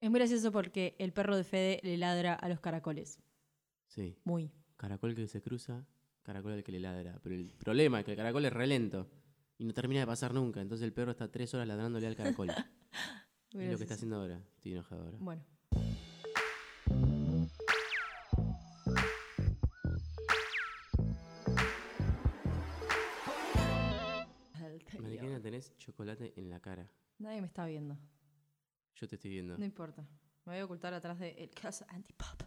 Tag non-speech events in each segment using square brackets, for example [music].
Es muy gracioso porque el perro de Fede le ladra a los caracoles. Sí. Muy. Caracol que se cruza, caracol al que le ladra. Pero el problema es que el caracol es re lento y no termina de pasar nunca. Entonces el perro está tres horas ladrándole al caracol. [laughs] Muy es lo que está haciendo ahora. Estoy enojado ahora. Bueno. Mariquena, tenés chocolate en la cara. Nadie me está viendo. Yo te estoy viendo. No importa. Me voy a ocultar atrás del caso antipop.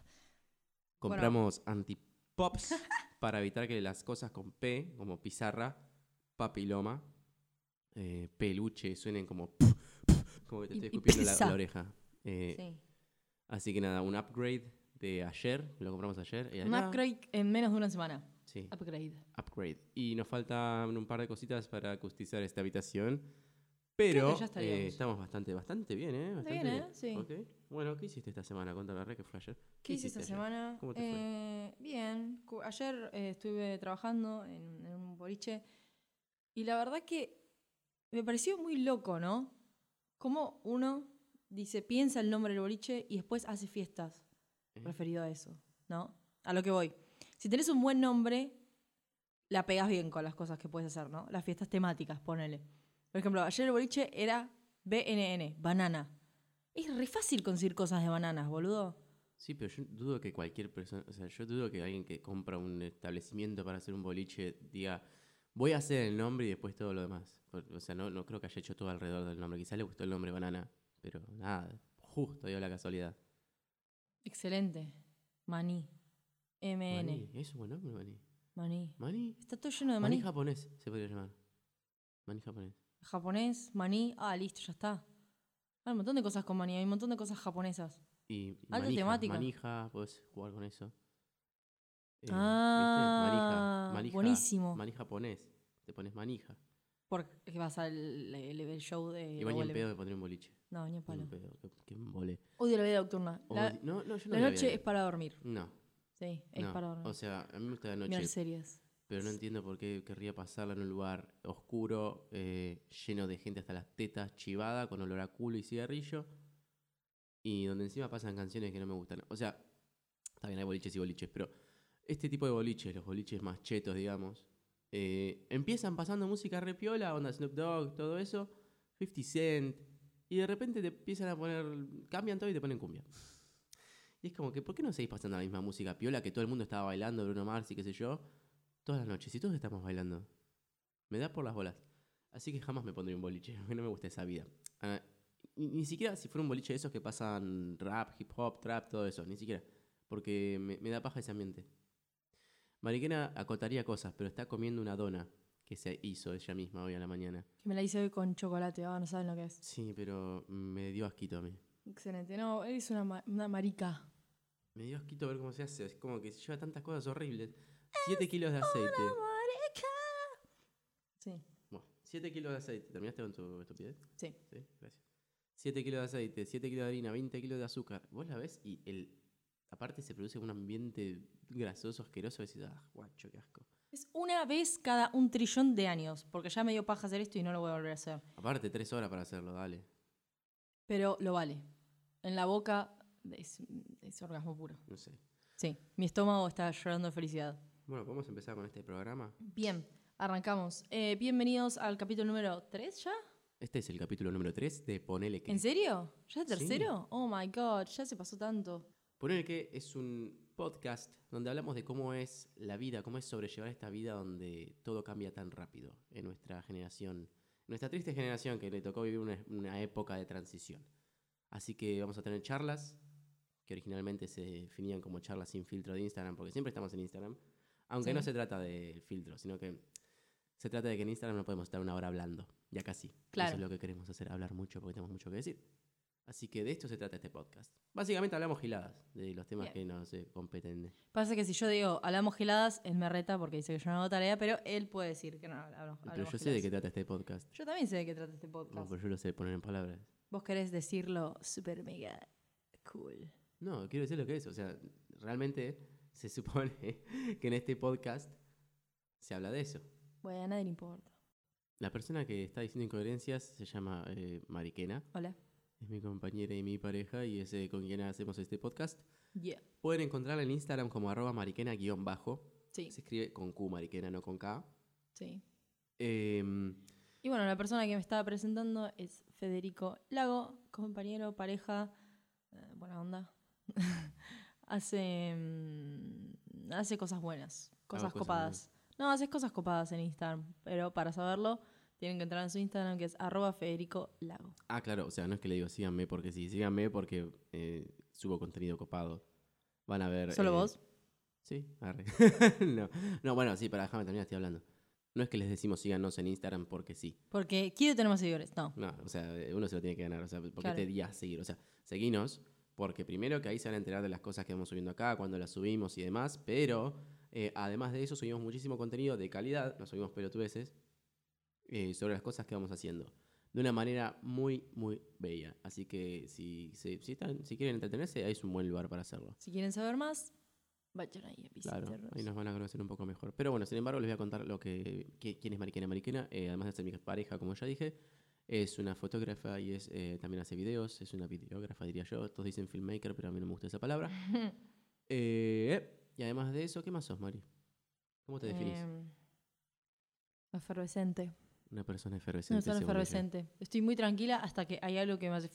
Compramos antipops [laughs] para evitar que las cosas con P, como pizarra, papiloma, eh, peluche, suenen como... [laughs] como que te estoy escupiendo la, oreja. Eh, Sí. Así que nada, un upgrade de ayer, lo compramos ayer. y Un upgrade en menos de una semana. Sí, Upgrade. upgrade. Y nos faltan un par de cositas para acustizar esta habitación. Pero que eh, estamos bastante, bastante bien, ¿eh? Bastante bien, ¿eh? Sí. Bueno, ¿qué hiciste esta semana? Contame, Re, ¿qué fue ayer? ¿Qué hice hiciste esta ayer? semana? ¿Cómo te fue? Eh, bien. Ayer eh, estuve trabajando en, en un boliche y la verdad que me pareció muy loco, ¿no? Como uno dice, piensa el nombre del boliche y después hace fiestas referido a eso, ¿no? A lo que voy. Si tenés un buen nombre, la pegás bien con las cosas que puedes hacer, ¿no? Las fiestas temáticas, ponele. Por ejemplo, ayer el boliche era BNN, banana. Es re fácil conseguir cosas de bananas, boludo. Sí, pero yo dudo que cualquier persona, o sea, yo dudo que alguien que compra un establecimiento para hacer un boliche diga, voy a hacer el nombre y después todo lo demás. O sea, no, no creo que haya hecho todo alrededor del nombre. Quizá le gustó el nombre banana, pero nada, justo dio la casualidad. Excelente. Maní. MN. Maní, es un buen nombre, Maní. Maní. Maní. Está todo lleno de Maní maní. japonés se podría llamar. Maní japonés. Japonés, maní. Ah, listo, ya está. Hay un montón de cosas con maní. Hay un montón de cosas japonesas. Y, y Alta manija, temática. manija, puedes jugar con eso. Eh, Ah, ¿viste? Manija, manija, buenísimo. Maní japonés. Te pones manija. Porque vas al el, show de. Igual ni en Revuelve. pedo me pondría un boliche. No, ni en palo. que, embole. Odio la vida nocturna. La, no, no, yo no la noche es para dormir. No, Sí, es no. para dormir. O sea, a mí me gusta la noche, Mirar series. Pero no entiendo por qué querría pasarla en un lugar oscuro, eh, lleno de gente hasta las tetas, chivada, con olor a culo y cigarrillo, y donde encima pasan canciones que no me gustan. O sea, está bien, hay boliches y boliches, pero este tipo de boliches, los boliches más chetos, digamos, eh, empiezan pasando música repiola, onda Snoop Dogg, todo eso, 50 Cent, y de repente te empiezan a poner, cambian todo y te ponen cumbia. Y es como que, ¿por qué no seguís pasando la misma música piola que todo el mundo estaba bailando, Bruno Mars y qué sé yo, todas las noches? Y todos estamos bailando. Me da por las bolas. Así que jamás me pondría un boliche, [laughs] no me gusta esa vida. Ah, ni, ni siquiera si fuera un boliche de esos que pasan rap, hip hop, trap, todo eso, ni siquiera. Porque me, me da paja ese ambiente. Mariquena acotaría cosas, pero está comiendo una dona que se hizo ella misma hoy a la mañana. Que me la hice hoy con chocolate. Ah, no saben lo que es. Sí, pero me dio asquito a mí. Excelente. No, eres una, ma- una marica. Me dio asquito ver cómo se hace. Es como que se lleva tantas cosas horribles. 7 kilos de aceite. Sí, Bueno, 7 kilos de aceite. ¿Terminaste con tu estupidez? sí. Sí, gracias. 7 kilos de aceite, 7 kilos de harina, 20 kilos de azúcar. Vos la ves y el aparte se produce un ambiente grasoso, asqueroso. Y decís, ah, guacho, qué asco. Es una vez cada un trillón de años. Porque ya me dio paja hacer esto y no lo voy a volver a hacer. Aparte, 3 horas para hacerlo, dale. Pero lo vale. En la boca es, es orgasmo puro. No sé. Sí, mi estómago está llorando de felicidad. Bueno, ¿podemos empezar con este programa? Bien, arrancamos. Eh, bienvenidos al capítulo número 3 ya. Este es el capítulo número 3 de Ponele que. ¿En serio? ¿Ya es Sí. tercero? Oh my god, ya se pasó tanto. Ponele que es un podcast donde hablamos de cómo es la vida, cómo es sobrellevar esta vida donde todo cambia tan rápido en nuestra generación, nuestra triste generación que le tocó vivir una, una época de transición. Así que vamos a tener charlas que originalmente se definían como charlas sin filtro de Instagram, porque siempre estamos en Instagram, aunque Sí. no se trata del filtro, sino que se trata de que en Instagram no podemos estar una hora hablando, ya casi. Claro. Eso es lo que queremos hacer, hablar mucho porque tenemos mucho que decir. Así que de esto se trata este podcast. Básicamente hablamos giladas de los temas Bien. que nos eh, competen. Pasa que si yo digo hablamos geladas, él me reta porque dice que yo no hago tarea, pero él puede decir que no hablamos. Pero hablamos yo sé de qué trata este podcast. Yo también sé de qué trata este podcast. No, pero yo lo sé poner en palabras. Vos querés decirlo super mega cool. No, quiero decir lo que es. O sea, realmente se supone [laughs] que en este podcast se habla de eso. Bueno, a nadie le importa. La persona que está diciendo incoherencias se llama eh, Mariquena. Hola. es mi compañera y mi pareja y es eh, con quien hacemos este podcast. Yeah. Pueden encontrarla en Instagram como arroba mariquena-bajo. Sí, Se escribe con Q mariquena, no con K. sí. Em, Y bueno, la persona que me estaba presentando es Federico Lago, compañero, pareja, eh, buena onda. [laughs] hace, mm, hace cosas buenas, cosas copadas. No, haces cosas copadas en Instagram, pero para saberlo tienen que entrar en su Instagram que es arroba Federico Lago. ah, claro, o sea, no es que le digo síganme porque sí, síganme porque eh, subo contenido copado. Van a ver. ¿Solo eh, vos? Sí, arre. [laughs] no. no, bueno, sí, para déjame terminar, estoy hablando. No es que les decimos síganos en Instagram porque sí. Porque quiero tener más seguidores. No. No, o sea, uno se lo tiene que ganar. O sea, ¿por qué Claro. te dirías seguir? O sea, seguinos porque primero que ahí se van a enterar de las cosas que vamos subiendo acá, cuando las subimos y demás, pero eh, además de eso subimos muchísimo contenido de calidad, nos subimos pelotudeces eh, sobre las cosas que vamos haciendo. De una manera muy, muy bella. Así que si, si, si están- si quieren entretenerse, ahí es un buen lugar para hacerlo. Si quieren saber más, vayan ahí a Claro, visitarnos. ahí nos van a conocer un poco mejor. Pero bueno, sin embargo, les voy a contar lo que, qui- quién es Mariquena Mariquena. Eh, además de ser mi pareja, como ya dije, es una fotógrafa y es eh, también hace videos. Es una videógrafa, diría yo. Todos dicen filmmaker, pero a mí no me gusta esa palabra. [laughs] Eh, y además de eso, ¿qué más sos, Mari? ¿Cómo te definís? Em, efervescente. una persona efervescente. según ella. efervescente. Estoy muy tranquila hasta que hay algo que me hace...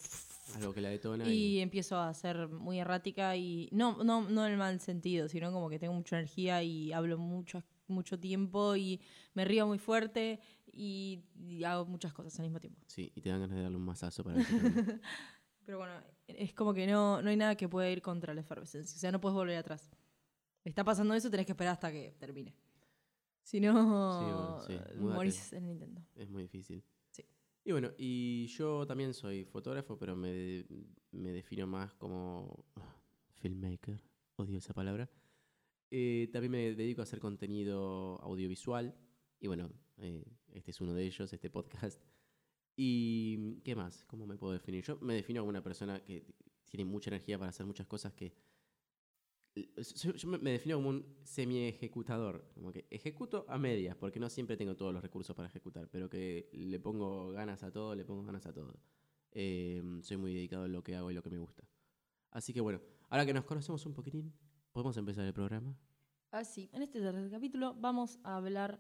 Algo que la detona. Y empiezo a ser muy errática y no, no, no en el mal sentido, sino como que tengo mucha energía y hablo mucho, mucho tiempo y me río muy fuerte y, y hago muchas cosas al mismo tiempo. Sí, y te dan ganas de darle un mazazo para termina. [laughs] Pero bueno, es como que no, no hay nada que pueda ir contra la efervescencia. O sea, no puedes volver atrás. Está pasando eso, tenés que esperar hasta que termine. Si no, bueno, sí, múdate. morís en el intento. Es muy difícil. Sí. Y bueno, y yo también soy fotógrafo, pero me, me defino más como filmmaker. Odio esa palabra. Eh, también me dedico a hacer contenido audiovisual. Y bueno, eh, este es uno de ellos, este podcast. ¿Y qué más? ¿Cómo me puedo definir? Yo me defino como una persona que tiene mucha energía para hacer muchas cosas que... Yo, me defino como un semi-ejecutador. Como que ejecuto a medias, porque no siempre tengo todos los recursos para ejecutar, pero que le pongo ganas a todo, le pongo ganas a todo. Eh, soy muy dedicado en lo que hago y lo que me gusta. Así que bueno, ahora que nos conocemos un poquitín, ¿podemos empezar el programa? Así, en este tercer capítulo vamos a hablar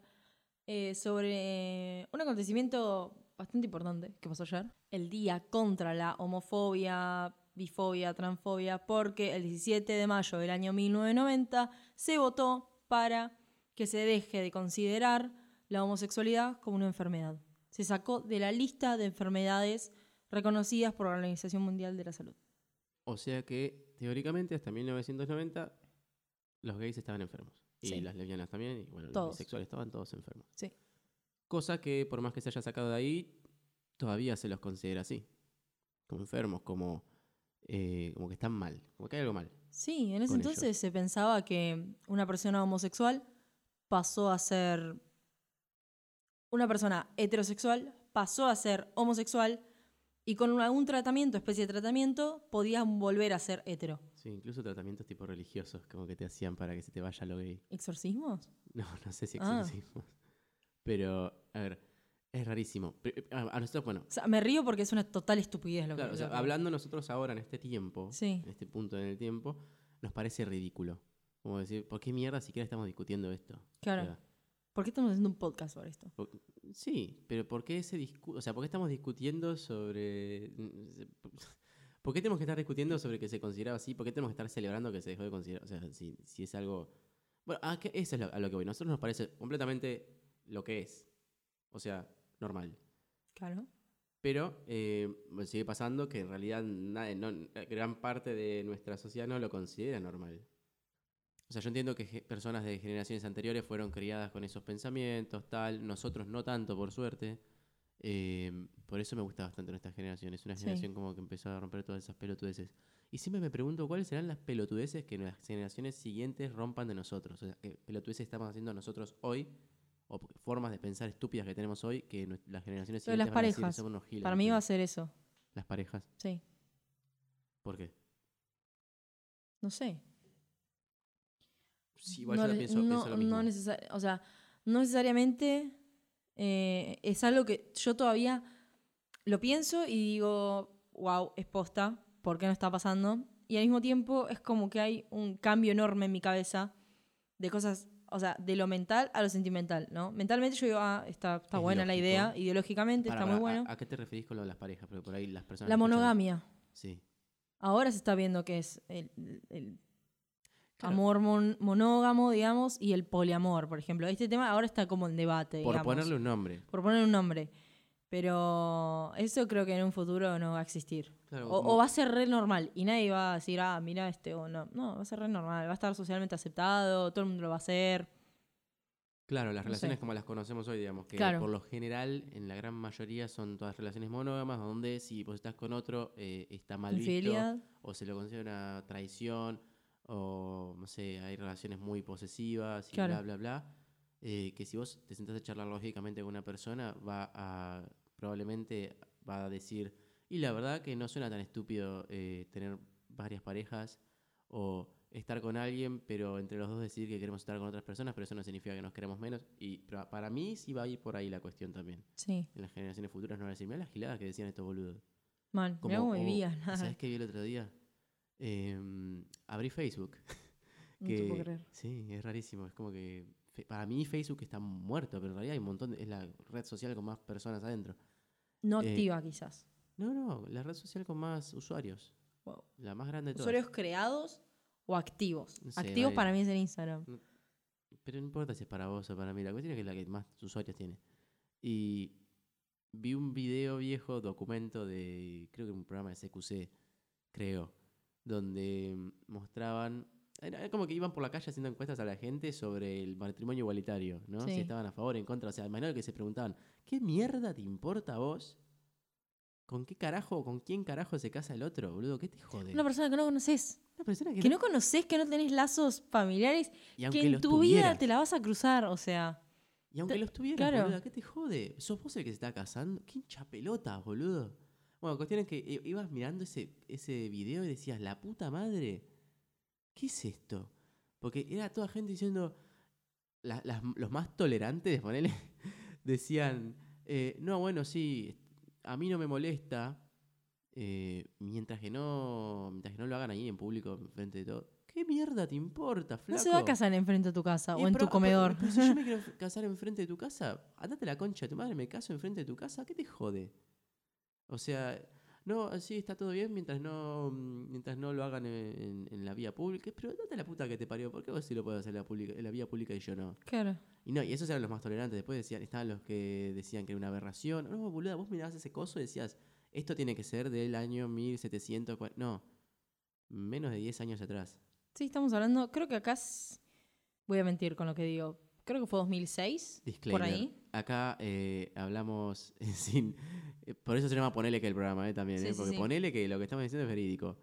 eh, sobre un acontecimiento bastante importante que pasó ayer. El día contra la homofobia, bifobia, transfobia, porque el 17 de mayo del año 1990 se votó para que se deje de considerar la homosexualidad como una enfermedad. Se sacó de la lista de enfermedades reconocidas por la Organización Mundial de la Salud. O sea que, teóricamente, hasta 1990, los gays estaban enfermos. Y Sí. las lesbianas también, y bueno, Todos. los bisexuales estaban todos enfermos. Sí. Cosa que, por más que se haya sacado de ahí, todavía se los considera así. Como enfermos, como, eh, como que están mal, como que hay algo mal. Sí, en ese entonces ellos. se pensaba que una persona homosexual pasó a ser una persona heterosexual, pasó a ser homosexual y con algún tratamiento, especie de tratamiento, podían volver a ser hetero. Sí, incluso tratamientos tipo religiosos, como que te hacían para que se te vaya lo gay. ¿Exorcismos? No, [laughs] no sé si Ah. exorcismos. Pero, a ver, es rarísimo. Pri- A, nosotros, bueno, O sea, me río porque es una total estupidez lo claro, que o sea, hablando nosotros ahora en este tiempo, Sí. en este punto en el tiempo, nos parece ridículo. Como decir, ¿por qué mierda siquiera estamos discutiendo esto? Claro. ¿Por qué estamos haciendo un podcast sobre esto? por- sí, pero ¿por qué ese discu O sea, ¿por qué estamos discutiendo sobre. ¿Por qué tenemos que estar discutiendo sobre que se consideraba así? ¿Por qué tenemos que estar celebrando que se dejó de considerar? O sea, si, si es algo. Bueno, a que- eso es lo- a lo que voy. A nosotros nos parece completamente lo que es. O sea, normal. Claro. Pero eh, sigue pasando que en realidad nadie- no- gran parte de nuestra sociedad no lo considera normal. O sea, yo entiendo que personas de generaciones anteriores fueron criadas con esos pensamientos, tal. Nosotros no tanto, por suerte. Eh, por eso me gusta bastante nuestra generación. Es una Sí. generación como que empezó a romper todas esas pelotudeces. Y siempre me pregunto cuáles serán las pelotudeces que las generaciones siguientes rompan de nosotros. O sea, qué pelotudeces estamos haciendo nosotros hoy. O formas de pensar estúpidas que tenemos hoy que las generaciones siguientes las van a decir, parejas. "Somos unos giles", Para mí va a ser eso. Las parejas. Sí. ¿Por qué? No sé. Sí, igual no, yo pienso, no- pienso lo mismo. no necesar- o sea, no necesariamente eh, es algo que yo todavía lo pienso y digo, wow, es posta, ¿por qué no está pasando? Y al mismo tiempo es como que hay un cambio enorme en mi cabeza de cosas, o sea, de lo mental a lo sentimental, ¿no? Mentalmente yo digo, ah, está, está Es buena la idea, ideológicamente Para, está para, muy ¿a- bueno. ¿a, qué te referís con lo de las parejas? Porque por ahí las personas. La escuchan- monogamia. Sí. Ahora se está viendo que es el, el Claro. amor mon- monógamo, digamos, y el poliamor, por ejemplo. Este tema ahora está como en debate, Por digamos. ponerle un nombre. Por poner un nombre. Pero eso creo que en un futuro no va a existir. Claro, O, o va a ser re normal y nadie va a decir, ah, mira este o no. No, va a ser re normal. Va a estar socialmente aceptado, todo el mundo lo va a hacer. Claro, las No relaciones sé. como las conocemos hoy, digamos, que Claro. por lo general, en la gran mayoría, son todas relaciones monógamas, donde si vos estás con otro, eh, está mal visto, o se lo considera una traición, o no sé, hay relaciones muy posesivas y Claro. bla, bla, bla. eh, que si vos te sentás a charlar lógicamente con una persona, va a, probablemente va a decir, y la verdad que no suena tan estúpido eh, tener varias parejas, o estar con alguien, pero entre los dos decir que queremos estar con otras personas, pero eso no significa que nos queremos menos. Y para mí sí va a ir por ahí la cuestión también. Sí, En las generaciones futuras no van a decir, mira las giladas que decían estos boludos. mal. Mirá Como, cómo oh, vivías. [laughs] ¿Sabes qué vi el otro día? Em, abrí Facebook. No te puedo que- creer. Sí, es rarísimo. Es como que para mí Facebook está muerto, pero en realidad hay un montón, de- es la red social con más personas adentro. No eh, activa, quizás. No, no, la red social con más usuarios. Wow. La más grande de todas. ¿Usuarios creados o activos? No sé, activos para mí es en Instagram. Pero no importa si es para vos o para mí. La cuestión es que es la que más usuarios tiene. Y vi un video viejo, documento de, creo que un programa de CQC, creo, donde mostraban, era como que iban por la calle haciendo encuestas a la gente sobre el matrimonio igualitario, ¿no? Si estaban a favor o en contra. O sea, imagínate que se preguntaban, ¿qué mierda te importa a vos? ¿Con qué carajo, con quién carajo se casa el otro, boludo? ¿Qué te jode? Una persona que no conoces. Una persona que, Que no conoces, que no tenés lazos familiares, y aunque que en los tu vida te la vas a cruzar. O sea, Y aunque Te- los tuvieras, claro. boluda, ¿qué te jode? ¿Sos vos el que se está casando? ¿Qué hincha pelotas, boludo? Bueno, cuestión es que i- ibas mirando ese, ese video y decías, la puta madre, ¿qué es esto? Porque era toda gente diciendo, la- las- los más tolerantes, ponele, [laughs] decían, eh, no, bueno, sí, a mí no me molesta, eh, mientras que no mientras que no lo hagan ahí en público, enfrente de todo. ¿Qué mierda te importa, flaco? no se va a casar enfrente de tu casa Y o en tu comedor. pero- pero si yo me [laughs] quiero casar enfrente de tu casa, andate la concha de tu madre, me caso enfrente de tu casa, ¿qué te jode? O sea, no, sí, está todo bien mientras no mm, mientras no lo hagan en, en- en la vía pública. Pero date la puta que te parió, ¿por qué vos sí lo podés hacer en la, pública, en la vía pública y yo no? Claro. Y no, y esos eran los más tolerantes. Después decían, estaban los que decían que era una aberración. No, boluda, vos mirabas ese coso y decías, esto tiene que ser del año 1700. cua- No, menos de 10 años atrás. Sí, estamos hablando, creo que acá es- voy a mentir con lo que digo. Creo que fue 2006, Disclaimer. por ahí. Acá eh, hablamos [laughs] sin. eh, por eso se llama Ponele que el programa, eh, también, Sí, eh, porque sí. ponele que lo que estamos diciendo es verídico.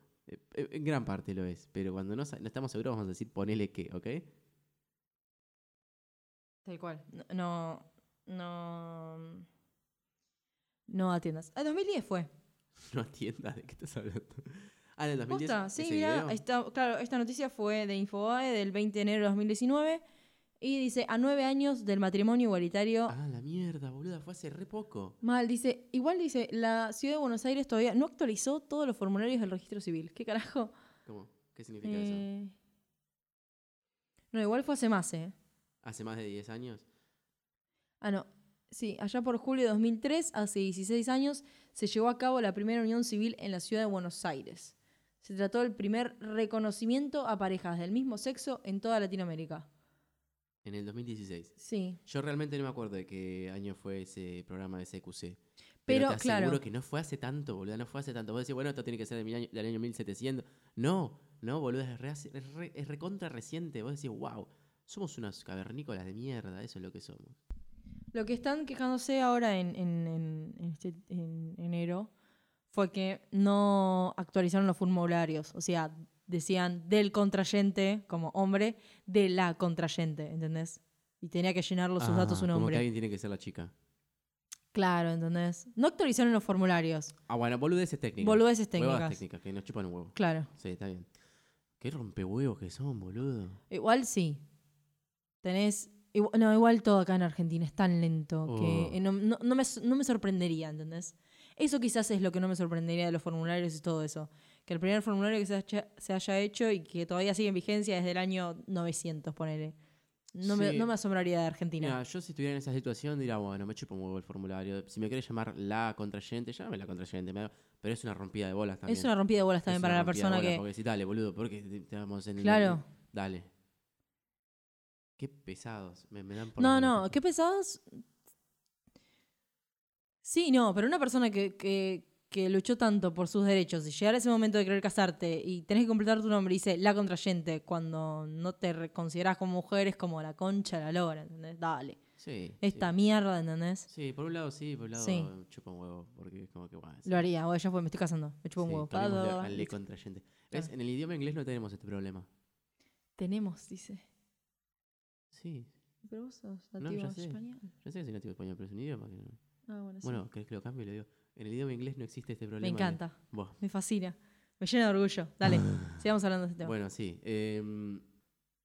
En gran parte lo es, pero cuando no, no estamos seguros vamos a decir ponele que, ¿ok? Tal cual. No, no, no, no atiendas. Ah, 2010 fue. [laughs] No atiendas de qué estás hablando. Ah, en el 2010. Posta, sí, mira, esta, claro, esta noticia fue de Infobae del 20 de enero de 2019 y dice, a nueve años del matrimonio igualitario, Ah, la mierda, boluda, fue hace re poco. mal, dice, igual dice, la ciudad de Buenos Aires todavía no actualizó todos los formularios del registro civil. ¿Qué carajo? ¿Cómo? ¿Qué significa eso? Eh, No, igual fue hace más, ¿eh? ¿Hace más de 10 años? Ah, no. Sí, allá por julio de 2003, hace 16 años, se llevó a cabo la primera unión civil en la ciudad de Buenos Aires. Se trató del primer reconocimiento a parejas del mismo sexo en toda Latinoamérica. En el 2016. Sí. Yo realmente no me acuerdo de qué año fue ese programa de CQC. Pero, te claro. aseguro que no fue hace tanto, boludo, no fue hace tanto. Vos decís, bueno, esto tiene que ser del, año- del año 1700. No, no, boludo, es, re, hace- es, re- es recontra reciente. Vos decís, wow, somos unas cavernícolas de mierda, eso es lo que somos. Lo que están quejándose ahora en, en- en- en este- en enero fue que no actualizaron los formularios. O sea, decían del contrayente como hombre, de la contrayente, ¿entendés? Y tenía que llenarlo sus datos un Como que hombre. alguien tiene que ser la chica. Claro, ¿entendés? No actualizaron los formularios. Ah, bueno, boludeces técnicas. Boludeces técnicas. técnicas, que nos chupan un huevo. Claro. Sí, está bien. Qué rompehuevos que son, boludo. Igual sí. Tenés. igu- No, igual todo acá en Argentina es tan lento Oh. que eh, no, no- no me, no me sorprendería, ¿entendés? Eso quizás es lo que no me sorprendería de los formularios y todo eso. Que el primer formulario que se haya, se haya hecho y que todavía sigue en vigencia desde el año 900, ponele. No, me, no me asombraría de Argentina. Mira, yo si estuviera en esa situación diría, bueno, me chupo un huevo el formulario. Si me quieres llamar la contrayente, llámame la contrayente. Pero es una rompida de bolas también. es una rompida de bolas también Es para la persona bolas, que... Porque si dale, boludo, porque te, vamos en el- Claro. Dale. Qué pesados. Me, me dan por No, no, qué pesados. Sí, no, pero una persona que, que, que luchó tanto por sus derechos y llegar a ese momento de querer casarte y tenés que completar tu nombre y dice la contrayente cuando no te considerás como mujer es como la concha de la lora, ¿entendés? Dale. Sí. Esta sí. mierda, ¿entendés? Sí, por un lado sí, por un lado Sí. chupa un huevo. Porque es como que, bueno. Lo haría, o ya fue, me estoy casando, me chupo un Sí, huevo. listo. contrayente. En el idioma inglés no tenemos este problema. Tenemos, dice. Sí, Pero vos sos No, nativo ya sé. español. yo sé que soy nativo español, pero es un idioma que no. Ah, bueno, sí. Bueno, ¿querés que lo cambie? Y le digo, en el idioma inglés no existe este problema. me de- encanta, Buah. me fascina. Me llena de orgullo. Dale, [laughs] sigamos hablando de este tema. Bueno, sí. em,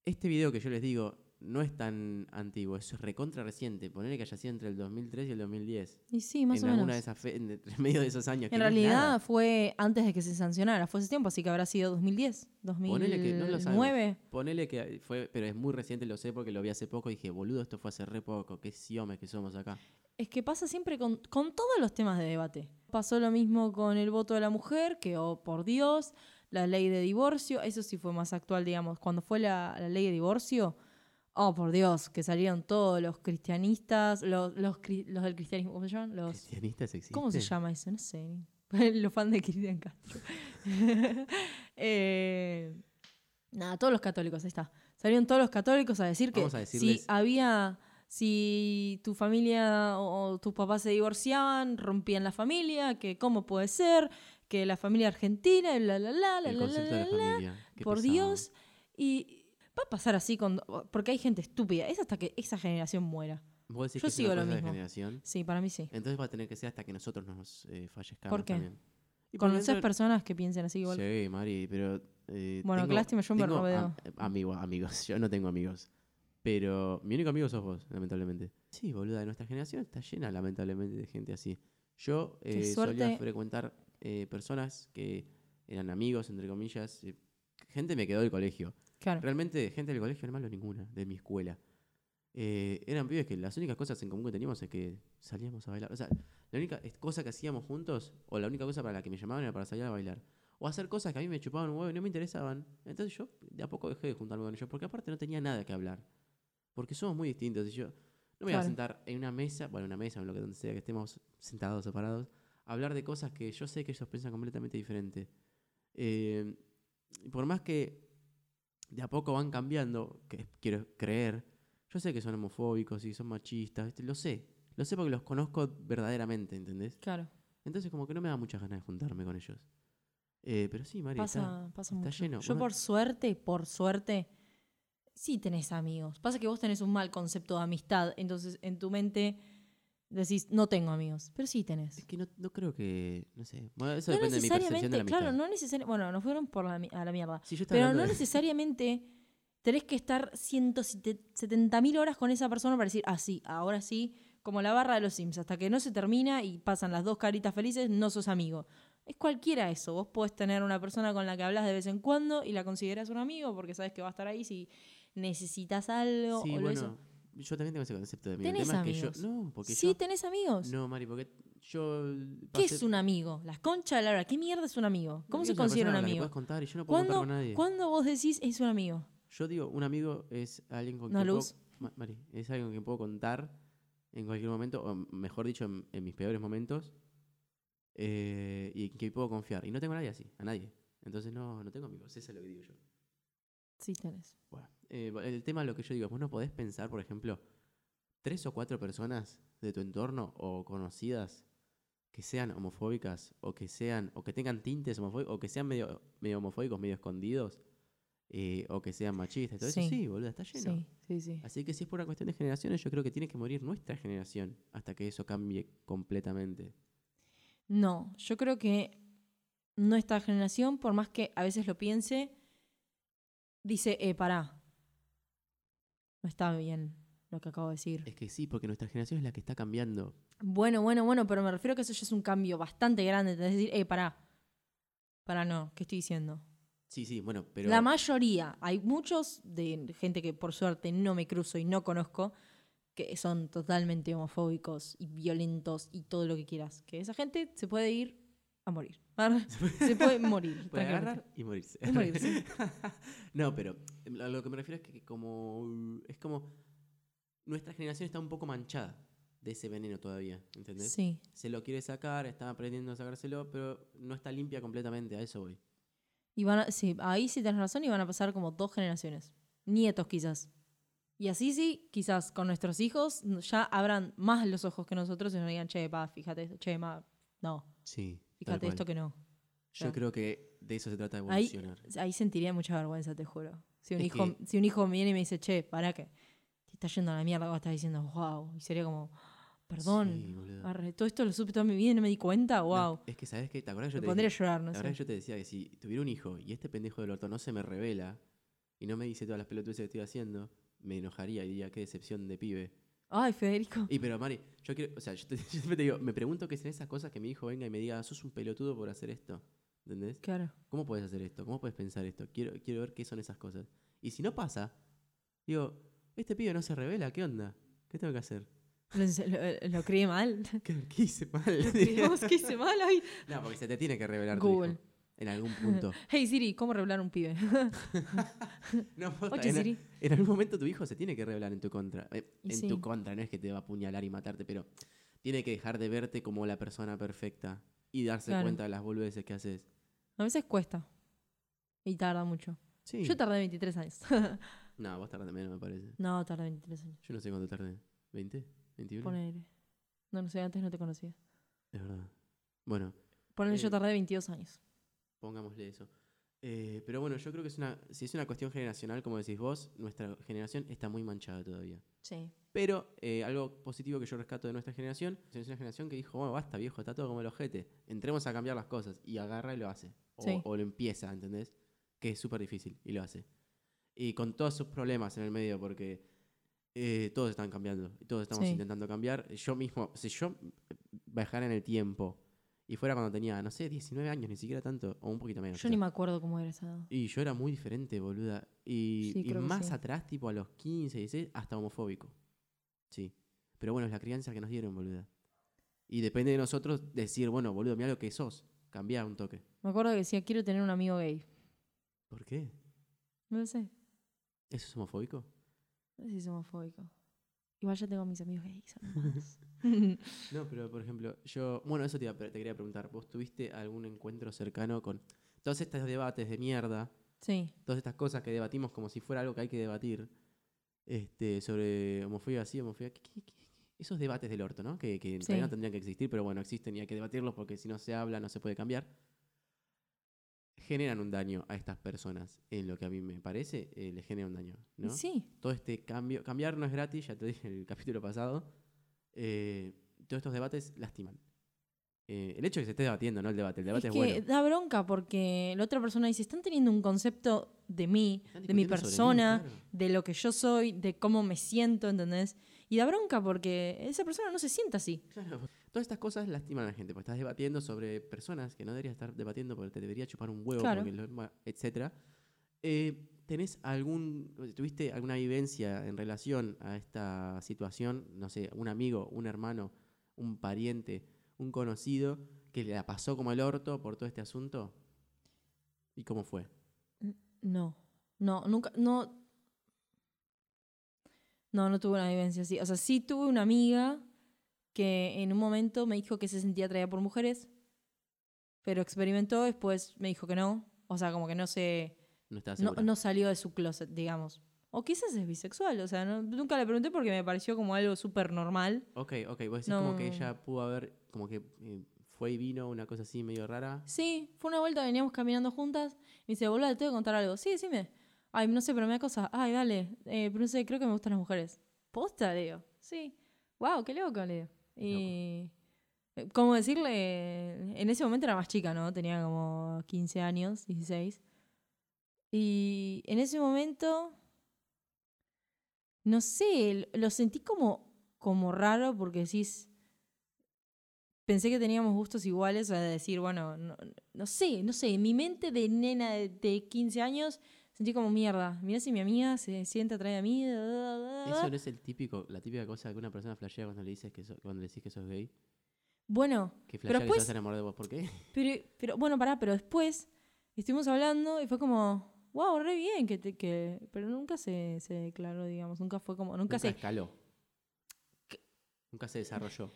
este video que yo les digo no es tan antiguo, es recontra reciente. Ponerle que haya sido entre el 2003 y el 2010. y sí, más en o menos. alguna de esas fe- en- [laughs] medio de esos años. que En realidad fue antes de que se sancionara, fue ese tiempo, así que habrá sido 2010, Ponele que no lo sabemos. 2009. Ponele que fue, pero es muy reciente, lo sé porque lo vi hace poco y dije, boludo, esto fue hace re poco, qué siomes que somos acá. Es que pasa siempre con, con todos los temas de debate. Pasó lo mismo con el voto de la mujer, que, oh por Dios, la ley de divorcio, eso sí fue más actual, digamos. Cuando fue la, la ley de divorcio, oh por Dios, que salieron todos los cristianistas, los, los, los del cristianismo, ¿cómo se llaman? Los, ¿Cristianistas existen? ¿Cómo se llama eso? No sé. [laughs] Los fans de Cristian Castro. [laughs] eh, nada, todos los católicos, ahí está. Salieron todos los católicos a decir que a si había, si tu familia o, o tus papás se divorciaban, rompían la familia, que cómo puede ser, que la familia argentina, y la la la la El la de familia. qué por pesado. Dios. Y va a pasar así con, porque hay gente estúpida. Es hasta que esa generación muera. ¿Vos decís yo que es sigo lo de mismo. generación? Sí, para mí sí. Entonces va a tener que ser hasta que nosotros nos eh, fallezcamos ¿Por qué? también. Y ¿Conoces personas que piensen así igual? Sí, Mari, pero... eh, Bueno, qué lástima, yo me tengo rodeo. am- amigo- amigos, [laughs] yo no tengo amigos. Pero mi único amigo sos vos, lamentablemente. Sí, boluda, nuestra generación está llena, lamentablemente, de gente así. Yo eh, solía frecuentar eh, personas que eran amigos, entre comillas. eh, gente me quedó del colegio. Claro. Realmente, gente del colegio, no malo ninguna, de mi escuela. Eran pibes que las únicas cosas en común que teníamos es que salíamos a bailar. O sea, la única cosa que hacíamos juntos, o la única cosa para la que me llamaban era para salir a bailar. O hacer cosas que a mí me chupaban un huevo y no me interesaban. Entonces yo de a poco dejé de juntarme con ellos, porque aparte no tenía nada que hablar. Porque somos muy distintos. Y yo no me voy a sentar en una mesa, bueno, en una mesa, en lo que donde sea que estemos sentados o parados, a hablar de cosas que yo sé que ellos piensan completamente diferente. Eh, y por más que de a poco van cambiando, que quiero creer, yo sé que son homofóbicos y son machistas, lo sé. Lo sé porque los conozco verdaderamente, ¿entendés? Claro. Entonces como que no me da muchas ganas de juntarme con ellos. Eh, pero sí, Mari, está- Pasa, pasa está mucho. lleno. Yo por suerte, por suerte, sí tenés amigos. Pasa que vos tenés un mal concepto de amistad. Entonces en tu mente decís, no tengo amigos. Pero sí tenés. Es que no, no creo que, no sé. Bueno, eso No depende de mi percepción de la amistad. claro, no necesariamente. Bueno, nos fueron por la, a la mierda. Sí, yo Pero no de- necesariamente tenés que estar 170 mil horas con esa persona para decir, ah, sí, ahora sí, como la barra de los Sims, hasta que no se termina y pasan las dos caritas felices, no sos amigo. Es cualquiera eso. Vos podés tener una persona con la que hablas de vez en cuando y la consideras un amigo porque sabes que va a estar ahí si necesitas algo Sí, o lo bueno, eso. yo también tengo ese concepto de amigo. ¿Tenés tema es que amigos? yo, no, porque Sí, yo, tenés amigos. no, Mari, porque yo ¿Qué es un amigo? Las conchas de la hora. ¿Qué mierda es un amigo? ¿Cómo se considera un amigo? puedes contar y yo no puedo contar ¿Cuándo, con nadie. ¿Cuándo vos decís es un amigo? Yo digo, un amigo es alguien con ¿Una quien luz? puedo, Ma- Mari, es alguien con quien puedo contar en cualquier momento, o mejor dicho, en, en mis peores momentos, eh, y en que puedo confiar. Y no tengo a nadie así, a nadie. Entonces no, no tengo amigos, eso es lo que digo yo. Sí, tenés. Bueno, eh, el tema, lo que yo digo, vos no podés pensar, por ejemplo, tres o cuatro personas de tu entorno o conocidas que sean homofóbicas o que sean o que tengan tintes homofóbicos o que sean medio, medio homofóbicos, medio escondidos eh, o que sean machistas. Todo Sí. eso sí, boludo, está lleno. Sí, sí, sí. Así que si es por una cuestión de generaciones, yo creo que tiene que morir nuestra generación hasta que eso cambie completamente. No, yo creo que nuestra generación, por más que a veces lo piense, dice, eh, pará. No está bien. lo que acabo de decir. Es que sí, porque nuestra generación es la que está cambiando. Bueno, bueno, bueno, pero me refiero a que eso ya es un cambio bastante grande. Es decir, eh, pará. Pará, no, ¿qué estoy diciendo? Sí, sí, bueno, pero. La mayoría, hay muchos de gente que por suerte no me cruzo y no conozco, que son totalmente homofóbicos y violentos y todo lo que quieras. Que esa gente se puede ir a morir. [laughs] Se puede morir. Puede agarrar y morirse. Y morirse. [laughs] no, pero a lo que me refiero es que como. Es como. Nuestra generación está un poco manchada de ese veneno todavía, ¿entendés? Sí. Se lo quiere sacar, está aprendiendo a sacárselo, pero no está limpia completamente, a eso voy. Y van a- sí, ahí sí tenés razón y van a pasar como dos generaciones. Nietos quizás. Y así sí, quizás con nuestros hijos ya abran más los ojos que nosotros y nos digan, che, pa, fíjate esto, che, ma, no, Sí. Fíjate esto que no. Yo creo que de eso se trata de evolucionar. ahí sentiría mucha vergüenza, te juro. Si un, Es hijo, que- si un hijo viene y me dice, che, para que te está yendo a la mierda, vos estás diciendo, wow. Y sería como, perdón, Sí, arre, todo esto lo supe toda mi vida y no me di cuenta, No, wow. es que, ¿sabes qué? ¿Te acuerdas? Yo me te pondría a llorar, no sé. que yo te decía que si tuviera un hijo y este pendejo del orto no se me revela y no me dice todas las pelotudes que estoy haciendo, me enojaría y diría qué decepción de pibe. Ay, Federico. Y pero Mari, yo quiero, o sea, yo, te- [laughs] yo siempre te digo, me pregunto qué son esas cosas que mi hijo venga y me diga, sos un pelotudo por hacer esto. ¿Entendés? Claro. ¿Cómo puedes hacer esto? ¿Cómo puedes pensar esto? Quiero, quiero ver qué son esas cosas. Y si no pasa, digo, este pibe no se revela, ¿qué onda? ¿Qué tengo que hacer? Lo, lo, lo crié mal. [laughs] ¿Qué, qué hice mal? [laughs] Que hice mal ahí. no, porque se te tiene que revelar tu Google. hijo, en algún punto. [laughs] Hey Siri, ¿cómo revelar un pibe? [laughs] No, posta, Oye en, Siri. en algún momento tu hijo se tiene que revelar en tu contra. Eh, en sí. tu contra, no es que te va a apuñalar y matarte, pero tiene que dejar de verte como la persona perfecta y darse Claro. cuenta de las boludeces que haces. A veces cuesta. Y tarda mucho. Sí. Yo tardé 23 años. [laughs] No, vos tardaste menos, me parece. no, tardé 23 años. Yo no sé cuánto tardé. ¿20? ¿21? Ponele. No, no sé, antes no te conocía. Es verdad. Bueno, Ponele, Eh, yo tardé 22 años. Pongámosle eso. Eh, pero bueno, yo creo que es una, si es una cuestión generacional, como decís vos, nuestra generación está muy manchada todavía. Sí. Pero eh, algo positivo que yo rescato de nuestra generación es una generación que dijo, bueno, basta viejo, está todo como el ojete. Entremos a cambiar las cosas. Y agarra y lo hace. O, Sí. o lo empieza, ¿entendés? Que es súper difícil y lo hace. Y con todos sus problemas en el medio, porque eh, todos están cambiando. Y todos estamos Sí. intentando cambiar. Yo mismo, si yo bajara en el tiempo y fuera cuando tenía, no sé, 19 años, ni siquiera tanto, o un poquito menos. Yo quizá. ni me acuerdo cómo era esa edad. Y yo era muy diferente, boluda. Y, Sí, más sí. atrás, tipo a los 15, 16, hasta homofóbico. Sí. Pero bueno, es la crianza que nos dieron, boluda. Y depende de nosotros decir, bueno, boludo, mira lo que sos. Cambia un toque. Me acuerdo que decía, quiero tener un amigo gay. ¿Por qué? No lo sé. ¿Eso es homofóbico? No sé si es homofóbico. Igual ya tengo mis amigos gays. [laughs] [laughs] No, pero por ejemplo, yo. Bueno, eso te, iba te quería preguntar. ¿Vos tuviste algún encuentro cercano con todos estos debates de mierda? sí. Todas estas cosas que debatimos como si fuera algo que hay que debatir. Este, sobre homofobia así, homofobia. ¿qué- qué- qué- Esos debates del orto, ¿no? Que, que en Sí. no tendrían que existir, pero bueno, existen y hay que debatirlos porque si no se habla no se puede cambiar. Generan un daño a estas personas. En lo que a mí me parece, eh, les genera un daño, ¿no? Sí. todo este cambio. Cambiar no es gratis, ya te dije en el capítulo pasado. eh, todos estos debates lastiman. Eh, el hecho de que se esté debatiendo, no el debate. El debate es es, que bueno. da bronca porque la otra persona dice, están teniendo un concepto de mí, de mi sobre mí, persona, claro. de lo que yo soy, de cómo me siento, ¿entendés? Y da bronca porque esa persona no se sienta así. Claro. Todas estas cosas lastiman a la gente, porque estás debatiendo sobre personas que no deberías estar debatiendo porque te debería chupar un huevo, Claro. lo- etcétera. Eh, ¿Tenés algún, tuviste alguna vivencia en relación a esta situación? No sé, un amigo, un hermano, un pariente, un conocido que le la pasó como el orto por todo este asunto? ¿Y cómo fue? No, no, nunca, no. No, no tuve una vivencia así. O sea, sí tuve una amiga que en un momento me dijo que se sentía atraída por mujeres, pero experimentó, después me dijo que no. O sea, como que no se. No No, no salió de su closet, digamos. O quizás es bisexual, o sea, no- nunca le pregunté porque me pareció como algo súper normal. Ok, ok. Vos decís como que No. ella pudo haber, como que eh, fue y vino, una cosa así medio rara. Sí, fue una vuelta, veníamos caminando juntas. Me dice, boludo, te tengo que contar algo. Sí, decime. Ay, no sé, pero me da cosa. Ay, dale. Eh, pero no sé, creo que me gustan las mujeres. ¿Posta? Le digo. Sí. Wow, qué loco, le digo. Y. eh, ¿Cómo decirle? En ese momento era más chica, ¿no? Tenía como 15 años, 16. Y en ese momento. no sé, lo sentí como, como raro porque decís, pensé que teníamos gustos iguales, a decir, bueno, no, no sé, no sé, mi mente de nena de, de 15 años sentí como mierda. Mirá si mi amiga se siente atraída a mí. da, da, da, da". Eso no es el típico, la típica cosa que una persona flashea cuando le dices que so- cuando le decís que sos gay. Bueno, Que Pero que se después- vas a enamorar de vos. ¿Por qué? [laughs] pero, pero bueno, pará, pero después estuvimos hablando y fue como, wow, re bien, que, te- que pero nunca se, se declaró, digamos, nunca fue como, nunca, Nunca se, escaló. Nunca se desarrolló.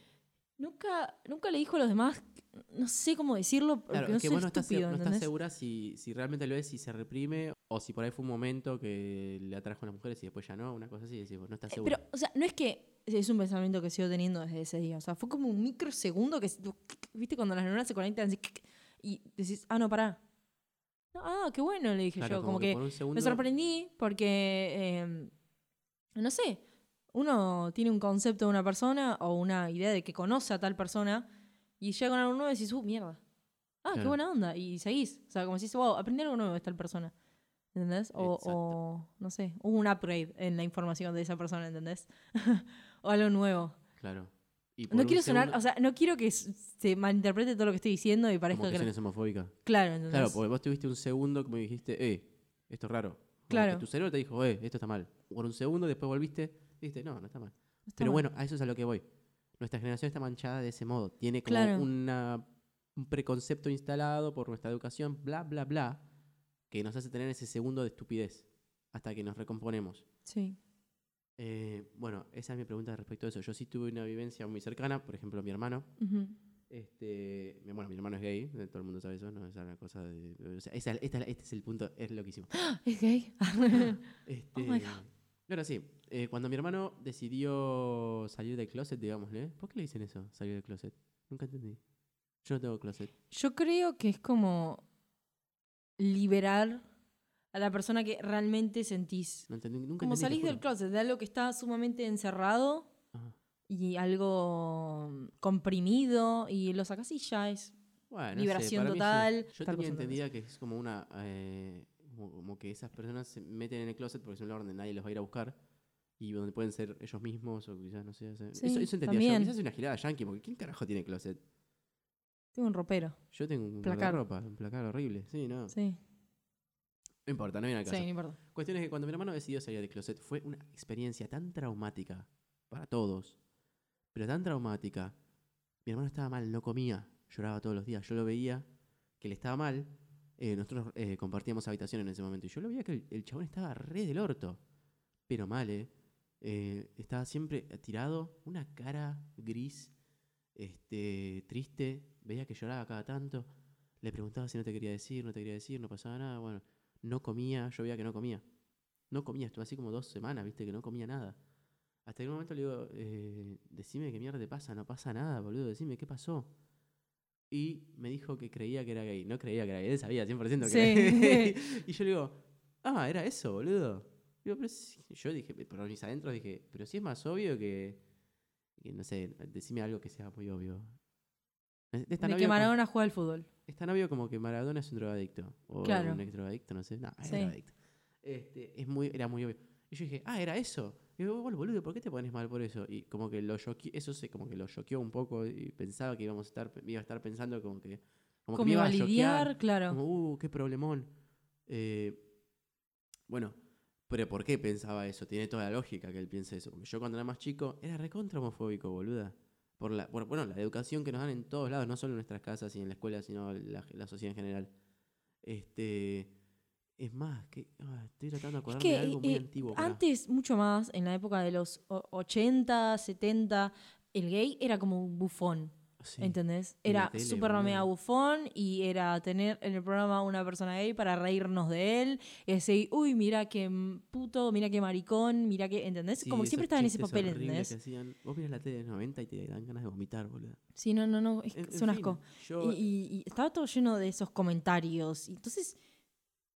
Nunca, nunca le dijo a los demás, no sé cómo decirlo, porque Claro, no es que soy vos no estás, estúpido, no estás segura si, si realmente lo es, si se reprime, o si por ahí fue un momento que le atrajo a las mujeres y después ya no, una cosa así, decís, vos no estás Eh, segura. Pero, o sea, no es que es un pensamiento que sigo teniendo desde ese día. O sea, fue como un microsegundo que, viste, cuando las neuronas se conectan así, y decís, ah, no, pará. No, ah, qué bueno, le dije Claro, yo. Como, que, por un segundo, me sorprendí porque, eh, no sé, uno tiene un concepto de una persona o una idea de que conoce a tal persona y llega con algo nuevo y decís, uh, mierda. Ah, qué buena onda. Y seguís. O sea, como decís, wow, aprendí algo nuevo de tal persona. ¿Entendés? O, o, no sé, hubo un upgrade en la información de esa persona, ¿entendés? [laughs] o algo nuevo. Claro. Y No quiero sonar, o sea, no quiero que se malinterprete todo lo que estoy diciendo y como parezca que que... suenes homofóbica. Claro, ¿entendés? Claro, porque vos tuviste un segundo como dijiste, eh, esto es raro. Como Claro. que tu cerebro te dijo, eh, esto está mal. Por un segundo, después volviste y dijiste, no, no está mal. Está Pero mal. bueno, a eso es a lo que voy. Nuestra generación está manchada de ese modo. Tiene como Claro. una, un preconcepto instalado por nuestra educación, bla, bla, bla, que nos hace tener ese segundo de estupidez hasta que nos recomponemos. Sí. Eh, bueno, esa es mi pregunta respecto a eso. Yo sí tuve una vivencia muy cercana, por ejemplo, mi hermano. Este, bueno, mi hermano es gay, eh, todo el mundo sabe eso, no es una cosa de... o sea, esa- esta- este es el punto, es loquísimo. [gasps] ¿Es gay? [laughs] Este, Oh my God. Ahora sí, eh, cuando mi hermano decidió salir del closet, digámosle, ¿por qué le dicen eso, salir del closet? Nunca entendí. Yo no tengo closet. Yo creo que es como liberar a la persona que realmente sentís. No entendí, nunca Como entendí, te salís del closet, de algo que está sumamente encerrado Ajá. y algo comprimido y lo sacás y ya es. Bueno, no sé, Liberación mí total, Yo tal tenía entendida que es como una... eh, como, que esas personas se meten en el closet porque es un lugar donde nadie los va a ir a buscar y donde pueden ser ellos mismos o quizás, no sé. Sí, eso, eso entendía yo. Quizás es una girada yankee porque ¿quién carajo tiene closet? Tengo un ropero. Yo tengo un Placar. ropa, un placar horrible. Sí, no. Sí, No importa, no viene al sí, caso. no importa. Cuestión es que cuando mi hermano decidió salir del closet fue una experiencia tan traumática para todos, pero tan traumática. Mi hermano estaba mal, no comía, lloraba todos los días. Yo lo veía que él estaba mal. Eh, nosotros eh, compartíamos habitación en ese momento y yo lo veía que el, el chabón estaba re del orto, pero mal, ¿eh? Eh, estaba siempre tirado, una cara gris, este, triste. Veía que lloraba cada tanto. Le preguntaba si no te quería decir, no te quería decir, no pasaba nada. Bueno, no comía, yo veía que no comía. No comía, estuve así como dos semanas, viste, que no comía nada. Hasta que un momento le digo, decime qué mierda te pasa, no pasa nada, boludo, decime qué pasó. Y me dijo que creía que era gay. No creía que era gay, él sabía 100% que Sí. era gay. [laughs] [laughs] y yo le digo, ah, era eso, boludo. Digo, pero sí. Yo dije, por mis adentros dije, pero sí es más obvio que, que, no sé, decime algo que sea muy obvio. Es, tan De obvio que como- Maradona juega al fútbol. es tan obvio como que Maradona es un drogadicto. O Claro. un ex drogadicto, no sé. No, es Sí. drogadicto. Este, es muy, era muy obvio. Y yo dije, ah, era eso. Y yo, bueno, boludo, ¿por qué te pones mal por eso? Y como que lo choqueó, eso se, como que lo choqueó un poco y pensaba que íbamos a estar, iba a estar pensando como que, como que me iba a lidiar, claro. Como, uh, qué problemón. Eh, bueno, pero ¿por qué pensaba eso? Tiene toda la lógica que él piense eso. Porque yo cuando era más chico era recontra homofóbico, boluda. Por la, por, bueno, la educación que nos dan en todos lados, no solo en nuestras casas y en la escuela, sino la, la sociedad en general. Este. Es más, que ah, estoy tratando de Es acordarme de que algo muy eh, antiguo. antes, mucho más, en la época de los o- 80, 70, el gay era como un bufón. Sí. ¿Entendés? Era súper mega bufón y era tener en el programa una persona gay para reírnos de él y decir, uy, mira qué puto, mira qué maricón, mira qué, ¿entendés? Sí, como siempre estaba en ese papel, ¿entendés? que hacían. Vos miras la tele de los 90 y te dan ganas de vomitar, boludo. Sí, no, no, no, es, En- es en un fin, asco. yo- Y, y- y estaba todo lleno de esos comentarios. Y entonces,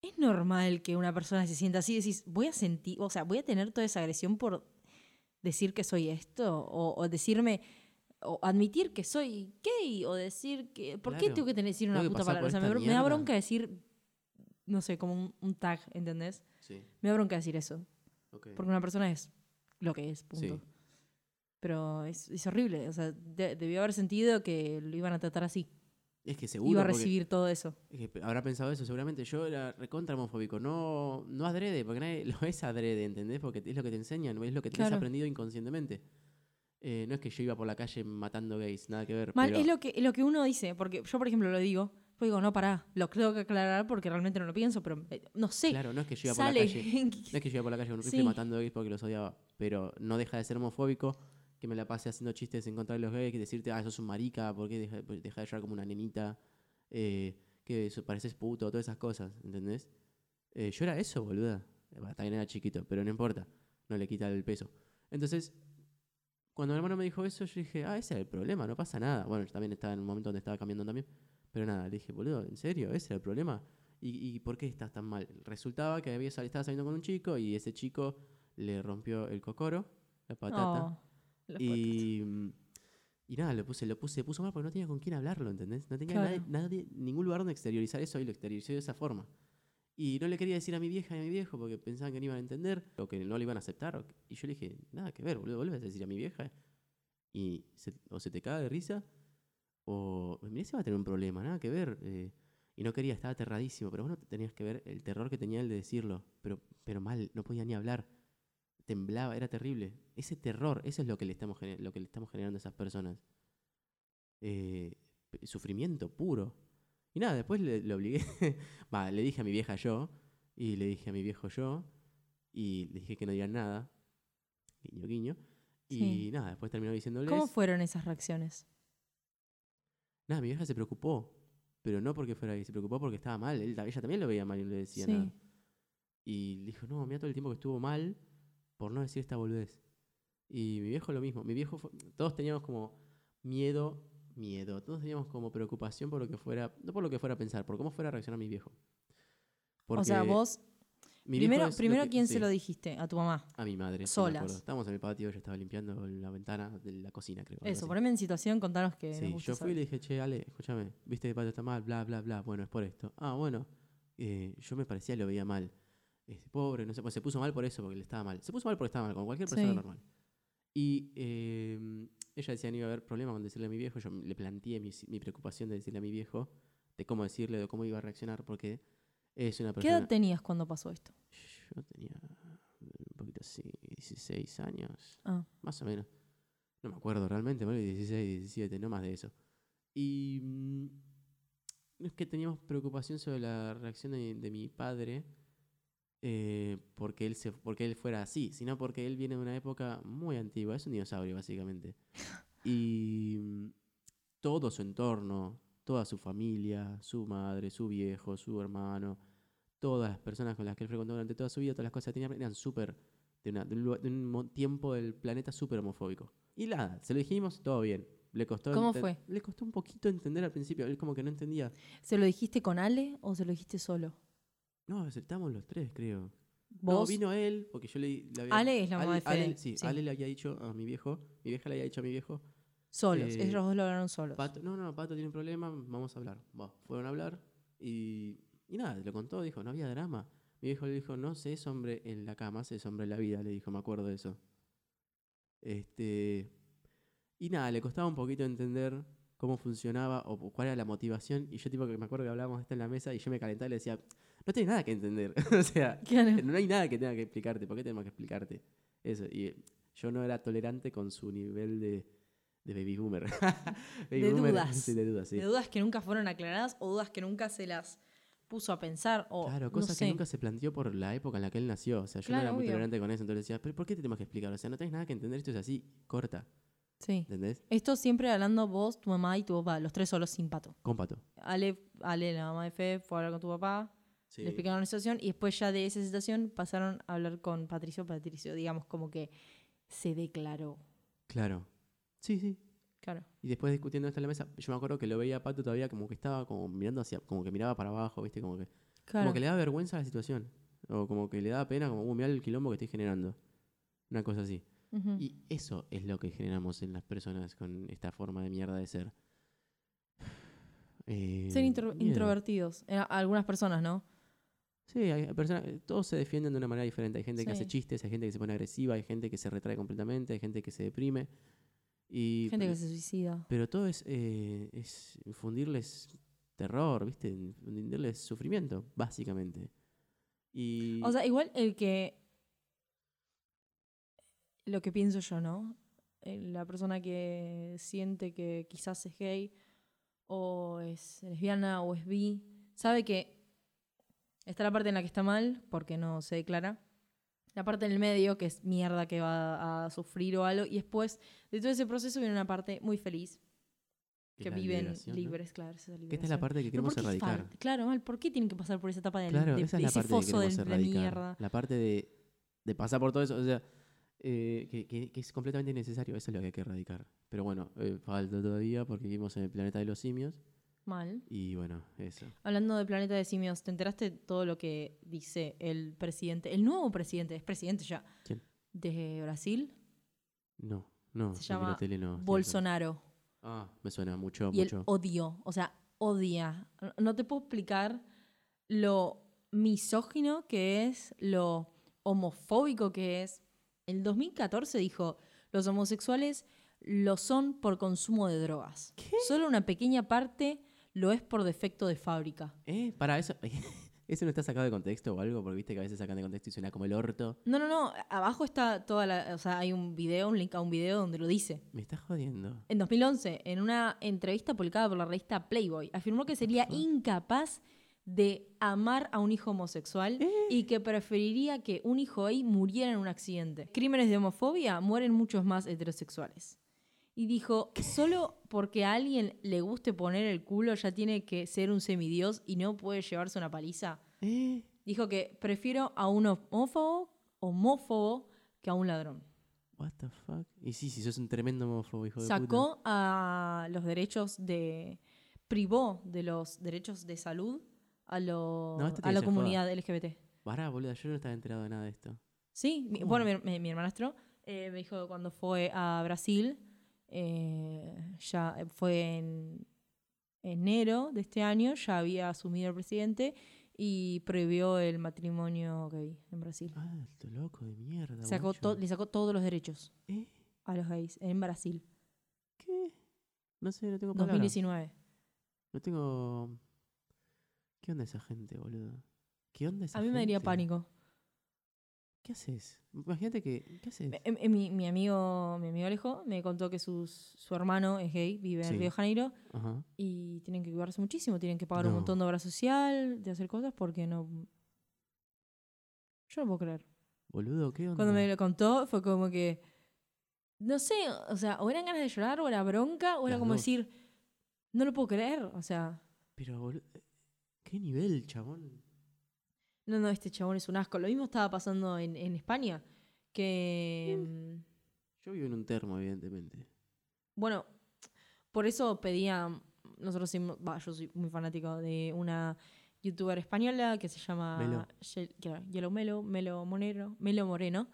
es normal que una persona se sienta así y decís, voy a sentir, o sea, voy a tener toda esa agresión por decir que soy esto, o, o decirme, o admitir que soy gay, o decir que. ¿Por qué tengo que tener decir una puta palabra? O sea, me, me da bronca decir, no sé, como un, un tag, ¿entendés? Sí, Me da bronca decir eso. Porque una persona es lo que es, punto. Sí. Pero es, es horrible, o sea, de- debió haber sentido que lo iban a tratar así. Es que seguro. Iba a porque- recibir todo eso. es que habrá pensado eso, seguramente. Yo era recontra homofóbico, no, no adrede, porque nadie [laughs] lo es adrede, ¿entendés? Porque es lo que te enseñan, es lo que tenés Claro. aprendido inconscientemente. Eh, no es que yo iba por la calle matando gays, nada que ver. Mal, pero- es, lo que, es lo que uno dice, porque yo, por ejemplo, lo digo, pues digo, no, pará, lo tengo que aclarar porque realmente no lo pienso, pero eh, no sé. Claro, no es que yo iba por la calle. [laughs] No es que yo iba por la calle con un rifle Sí. matando gays porque los odiaba, pero no deja de ser homofóbico que me la pase haciendo chistes en contra de los gays, que decirte, ah, sos un marica, ¿por qué deja, de llorar como una nenita? Eh, que eso, pareces puto, todas esas cosas, ¿entendés? Eh, yo era eso, boluda. Eh, También era chiquito, pero no importa, no le quita el peso. Entonces, cuando mi hermano me dijo eso, yo dije, ah, ese era el problema, no pasa nada. Bueno, yo también estaba en un momento donde estaba cambiando también, pero nada, le dije, boludo, ¿en serio? ¿Ese era el problema? ¿Y, por qué estás tan mal? Resultaba que había, estaba saliendo con un chico y ese chico le rompió el cocoro, la patata. Oh, [laughs] y, mm, y nada, lo puse, lo puse, se puso mal porque no tenía con quién hablarlo, ¿entendés? No tenía Claro. nadie- nadie- ningún lugar donde exteriorizar eso y lo exteriorizó de esa forma. Y no le quería decir a mi vieja y a mi viejo porque pensaban que no iban a entender o que no lo iban a aceptar. que- y yo le dije, nada que ver, boludo, vuelves a decir a mi vieja y se- o se te caga de risa o mirá si va a tener un problema, nada que ver. eh, y no quería, estaba aterradísimo, pero bueno, tenías que ver el terror que tenía él de decirlo, pero, pero mal, no podía ni hablar temblaba, era terrible. Ese terror, eso es lo que le estamos, lo que le estamos generando a esas personas. Eh, sufrimiento puro. Y nada, después le, le obligué, [laughs] va, le dije a mi vieja yo, y le dije a mi viejo yo, y le dije que no digan nada, guiño, guiño. Y nada, después terminó diciéndoles. ¿Cómo fueron esas reacciones? Nada, mi vieja se preocupó, pero no porque fuera gay, se preocupó porque estaba mal. Él, ella también lo veía mal y no le decía Sí. nada. Y le dijo, no, mira todo el tiempo que estuvo mal por no decir esta boludez. Y mi viejo lo mismo. Mi viejo, fue- todos teníamos como miedo, miedo. Todos teníamos como preocupación por lo que fuera, no por lo que fuera a pensar, por cómo fuera a reaccionar mi viejo. o sea, vos, primero, primero que- ¿quién se sí, lo dijiste? A tu mamá. A mi madre. sí, Solas. acuerdo. Estábamos en el patio, yo estaba limpiando la ventana de la cocina, creo. Eso, poneme en situación, contanos que Sí, yo fui y le dije, che, Ale, escúchame, viste que el pato está mal, bla, bla, bla. Bueno, es por esto. Ah, bueno. Eh, yo me parecía lo veía mal. Este, pobre, no sé, pues se puso mal por eso, porque le estaba mal. Se puso mal porque estaba mal, como cualquier persona Sí. normal. Y eh, ella decía no iba a haber problema con decirle a mi viejo. Yo le planteé mi, mi preocupación de decirle a mi viejo, de cómo decirle, de cómo iba a reaccionar, porque es una ¿Qué persona. edad tenías cuando pasó esto? Yo tenía un poquito así, 16 años. Ah, Más o menos. No me acuerdo realmente, bueno, 16, 17, no más de eso. Y mm, no es que teníamos preocupación sobre la reacción de, de mi padre eh, porque, él se, porque él fuera así, sino porque él viene de una época muy antigua, es un dinosaurio básicamente. Y mm, todo su entorno, toda su familia, su madre, su viejo, su hermano, todas las personas con las que él frecuentó durante toda su vida, todas las cosas que tenía, eran súper de, de de un tiempo del planeta súper homofóbico. Y nada, se lo dijimos, todo bien. Le costó ¿Cómo fue? Le costó un poquito entender al principio, él como que no entendía. ¿Se lo dijiste con Ale o se lo dijiste solo? No, aceptamos los tres, creo. ¿Vos? No, vino él, porque yo le, le había... Ale es la mamá de Ale- Fede, sí, sí. Ale le había dicho a mi viejo, mi vieja le había dicho a mi viejo, Solos, Eh, ellos dos lo hablaron solos. Pato, no, no, Pato tiene un problema, vamos a hablar. Fueron a hablar y, y nada, lo contó, dijo, no había drama. Mi viejo le dijo, no se es hombre en la cama, se es hombre en la vida, le dijo, me acuerdo de eso. Este, y nada, le costaba un poquito entender cómo funcionaba o cuál era la motivación. Y yo tipo que me acuerdo que hablábamos de esto en la mesa y yo me calentaba y le decía, no tienes nada que entender. [laughs] o sea, Claro. no hay nada que tenga que explicarte, ¿por qué tenemos que explicarte? Eso, y yo no era tolerante con su nivel de, de baby boomer. [laughs] Baby De boomer, dudas. Sí, de dudas, sí. De dudas que nunca fueron aclaradas o dudas que nunca se las puso a pensar o Claro, no cosa sé. que nunca se planteó por la época en la que él nació. O sea, yo no Claro, era muy obvio. tolerante con eso, entonces decía, ¿pero por qué te tenemos que explicar? O sea, no tenés nada que entender, esto es así, corta, Sí. ¿entendés? Esto siempre hablando vos, tu mamá y tu papá, los tres solos sin pato. Con pato. Ale, Ale, la mamá de Fe, fue a hablar con tu papá, Sí. le explicaron la situación y después ya de esa situación pasaron a hablar con Patricio. Patricio, digamos, como que se declaró. Claro. Sí, sí. Claro. Y después discutiendo esto en la mesa, yo me acuerdo que lo veía a Pato todavía como que estaba como mirando hacia, como que miraba para abajo, ¿viste? Como que, Claro. como que le daba vergüenza a la situación. O como que le daba pena, como, uh, mirá el quilombo que estoy generando. Una cosa así. Y eso es lo que generamos en las personas con esta forma de mierda de ser. [sighs] Eh, Ser intro- miedo. introvertidos. Eh, algunas personas, ¿no? Sí, hay personas, eh, todos se defienden de una manera diferente. Hay gente que hace chistes, hay gente que se pone agresiva, hay gente que se retrae completamente, hay gente que se deprime. Y, Gente que se suicida. Pero todo es, eh, es infundirles terror, ¿viste? Infundirles sufrimiento, básicamente. Y O sea, igual el que. Lo que pienso yo, ¿no? Eh, La persona que siente que quizás es gay, o es lesbiana, o es bi, sabe que está la parte en la que está mal, porque no se declara. La parte en el medio, que es mierda que va a sufrir o algo. Y después de todo ese proceso viene una parte muy feliz, que la viven liberación, ¿no? libres, claro. esa es Que esta es la parte que queremos ¿por qué erradicar. Claro, mal, ¿por qué tienen que pasar por esa etapa del, Claro, de, esa es la ese parte que foso de la mierda? La parte de, de pasar por todo eso, o sea, eh, que, que- que es completamente innecesario. Eso es lo que hay que erradicar. Pero bueno, eh, falta todavía porque vivimos en el planeta de los simios. Mal. Y bueno, eso. Hablando de Planeta de Simios, ¿te enteraste todo lo que dice el presidente, el nuevo presidente, es presidente ya, ¿Quién? de Brasil? No, no. Se no tele, Bolsonaro. Ah, me suena mucho, Y él mucho. odió, o sea, odia. No- No te puedo explicar lo misógino que es, lo homofóbico que es. En 2014 dijo, los homosexuales lo son por consumo de drogas. Solo una pequeña parte lo es por defecto de fábrica. ¿Eh? Para eso. [laughs] ¿Eso no está sacado de contexto o algo? Porque viste que a veces sacan de contexto y suena como el orto. No, no, no. Abajo está toda la. O sea, hay un video, un link a un video donde lo dice. Me estás jodiendo. En 2011, en una entrevista publicada por la revista Playboy, afirmó que sería incapaz de amar a un hijo homosexual y que preferiría que un hijo gay muriera en un accidente. Crímenes de homofobia mueren muchos más heterosexuales. Y dijo, solo porque a alguien le guste poner el culo ya tiene que ser un semidios y no puede llevarse una paliza. ¿Eh? Dijo que prefiero a un homófobo, homófobo que a un ladrón. What the fuck? Y sí, sí, sos un tremendo homófobo, hijo de Sacó a los derechos de. privó de los derechos de salud a, lo- No, esto a la comunidad LGBT. puta. Pará, boludo, yo no estaba enterado de nada de esto. Sí, bueno, mi, mi- mi hermanastro eh, me dijo cuando fue a Brasil, eh, ya fue en enero de este año, ya había asumido el presidente y prohibió el matrimonio gay en Brasil. Ah, esto loco de mierda. Sacó le sacó todos los derechos ¿Eh? a los gays en Brasil. ¿Qué? No sé, no tengo palabras. 2019. No tengo. ¿Qué onda esa gente, boludo? ¿Qué onda esa A mí me daría gente? pánico. ¿Qué haces? Imagínate que. ¿Qué haces? Em- em- mi, mi amigo, mi amigo Alejo me contó que sus- su hermano es gay, vive en Sí. Río de Janeiro Ajá. y tienen que cuidarse muchísimo, tienen que pagar No. un montón de obra social, de hacer cosas porque no. Yo no puedo creer. Boludo, ¿qué onda? Cuando me lo contó fue como que. No sé, o sea, o eran ganas de llorar, o era bronca, o era como dos. decir. No lo puedo creer, o sea. Pero, boludo. ¿Qué nivel, chabón? No, no, este chabón es un asco. Lo mismo estaba pasando en, en España. Que. mm, Yo vivo en un termo, evidentemente. Bueno, por eso pedía, nosotros, va, yo soy muy fanático de una youtuber española que se llama Melo. Ye- claro, Yellow Melo, Melo Monero, Melo Moreno,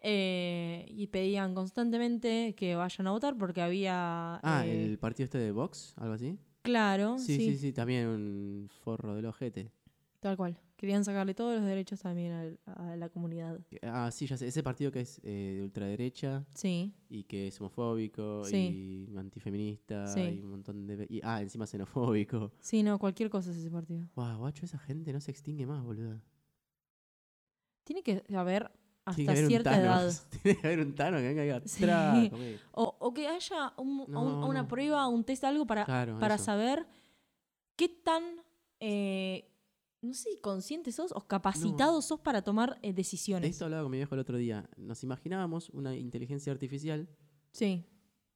eh, y pedían constantemente que vayan a votar porque había, Ah, eh, el partido este de Vox, algo así. claro, Sí, sí, sí, sí, también un forro del ojete. Tal cual, querían sacarle todos los derechos también al- a, la comunidad. Ah, sí, ya sé. Ese partido que es eh, de ultraderecha Sí, y que es homofóbico Sí. y antifeminista Sí. y un montón de. Y, ah, encima xenofóbico. sí, no, cualquier cosa es ese partido. Guau, guacho, esa gente no se extingue más, boludo. Tiene que haber hasta Tiene que haber un cierta Thanos. edad. [laughs] Tiene que haber un Tano que venga Sí. conmigo. O, o que haya un- No, un- una no. prueba, un test, algo para, Claro, para eso. saber qué tan, eh, no sé, si conscientes sos o capacitados sos para tomar eh, De decisiones. esto hablaba con mi viejo el otro día. Nos imaginábamos una inteligencia artificial Sí,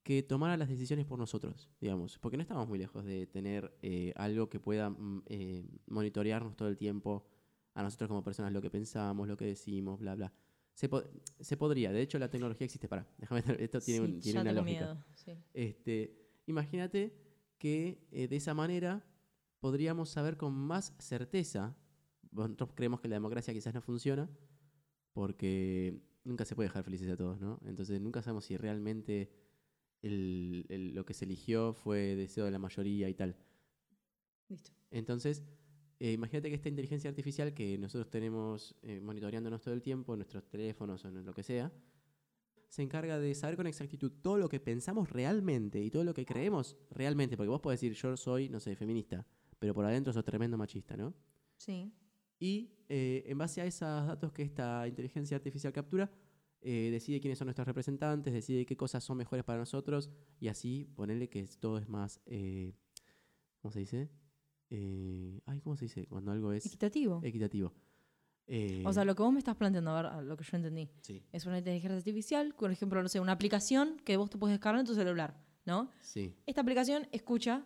que tomara las decisiones por nosotros, digamos. Porque no estamos muy lejos de tener eh, algo que pueda mm, eh, monitorearnos todo el tiempo a nosotros como personas, lo que pensamos, lo que decimos, bla, bla. Se, po- se podría, de hecho la tecnología existe. Para, déjame ver, esto tiene, sí, un- tiene ya una tengo lógica. miedo. sí. Este, imagínate que de esa manera podríamos saber con más certeza. Nosotros creemos que la democracia quizás no funciona porque nunca se puede dejar felices a todos, ¿no? Entonces nunca sabemos si realmente el- el- lo que se eligió fue deseo de la mayoría y tal. Listo. Entonces, eh, imagínate que esta inteligencia artificial que nosotros tenemos eh, monitoreándonos todo el tiempo, nuestros teléfonos o lo que sea, se encarga de saber con exactitud todo lo que pensamos realmente y todo lo que creemos realmente. Porque vos podés decir, yo soy, no sé, feminista, pero por adentro sos tremendo machista, ¿no? Sí. Y eh, en base a esos datos que esta inteligencia artificial captura, eh, decide quiénes son nuestros representantes, decide qué cosas son mejores para nosotros y así ponerle que todo es más, eh, ¿cómo se dice? Eh, ay, ¿cómo se dice? Cuando algo es Equitativo. equitativo. Eh, O sea, lo que vos me estás planteando, a ver, a lo que yo entendí, sí, es una inteligencia artificial, por ejemplo, no sé, una aplicación que vos te puedes descargar en tu celular, ¿no? sí, Esta aplicación escucha,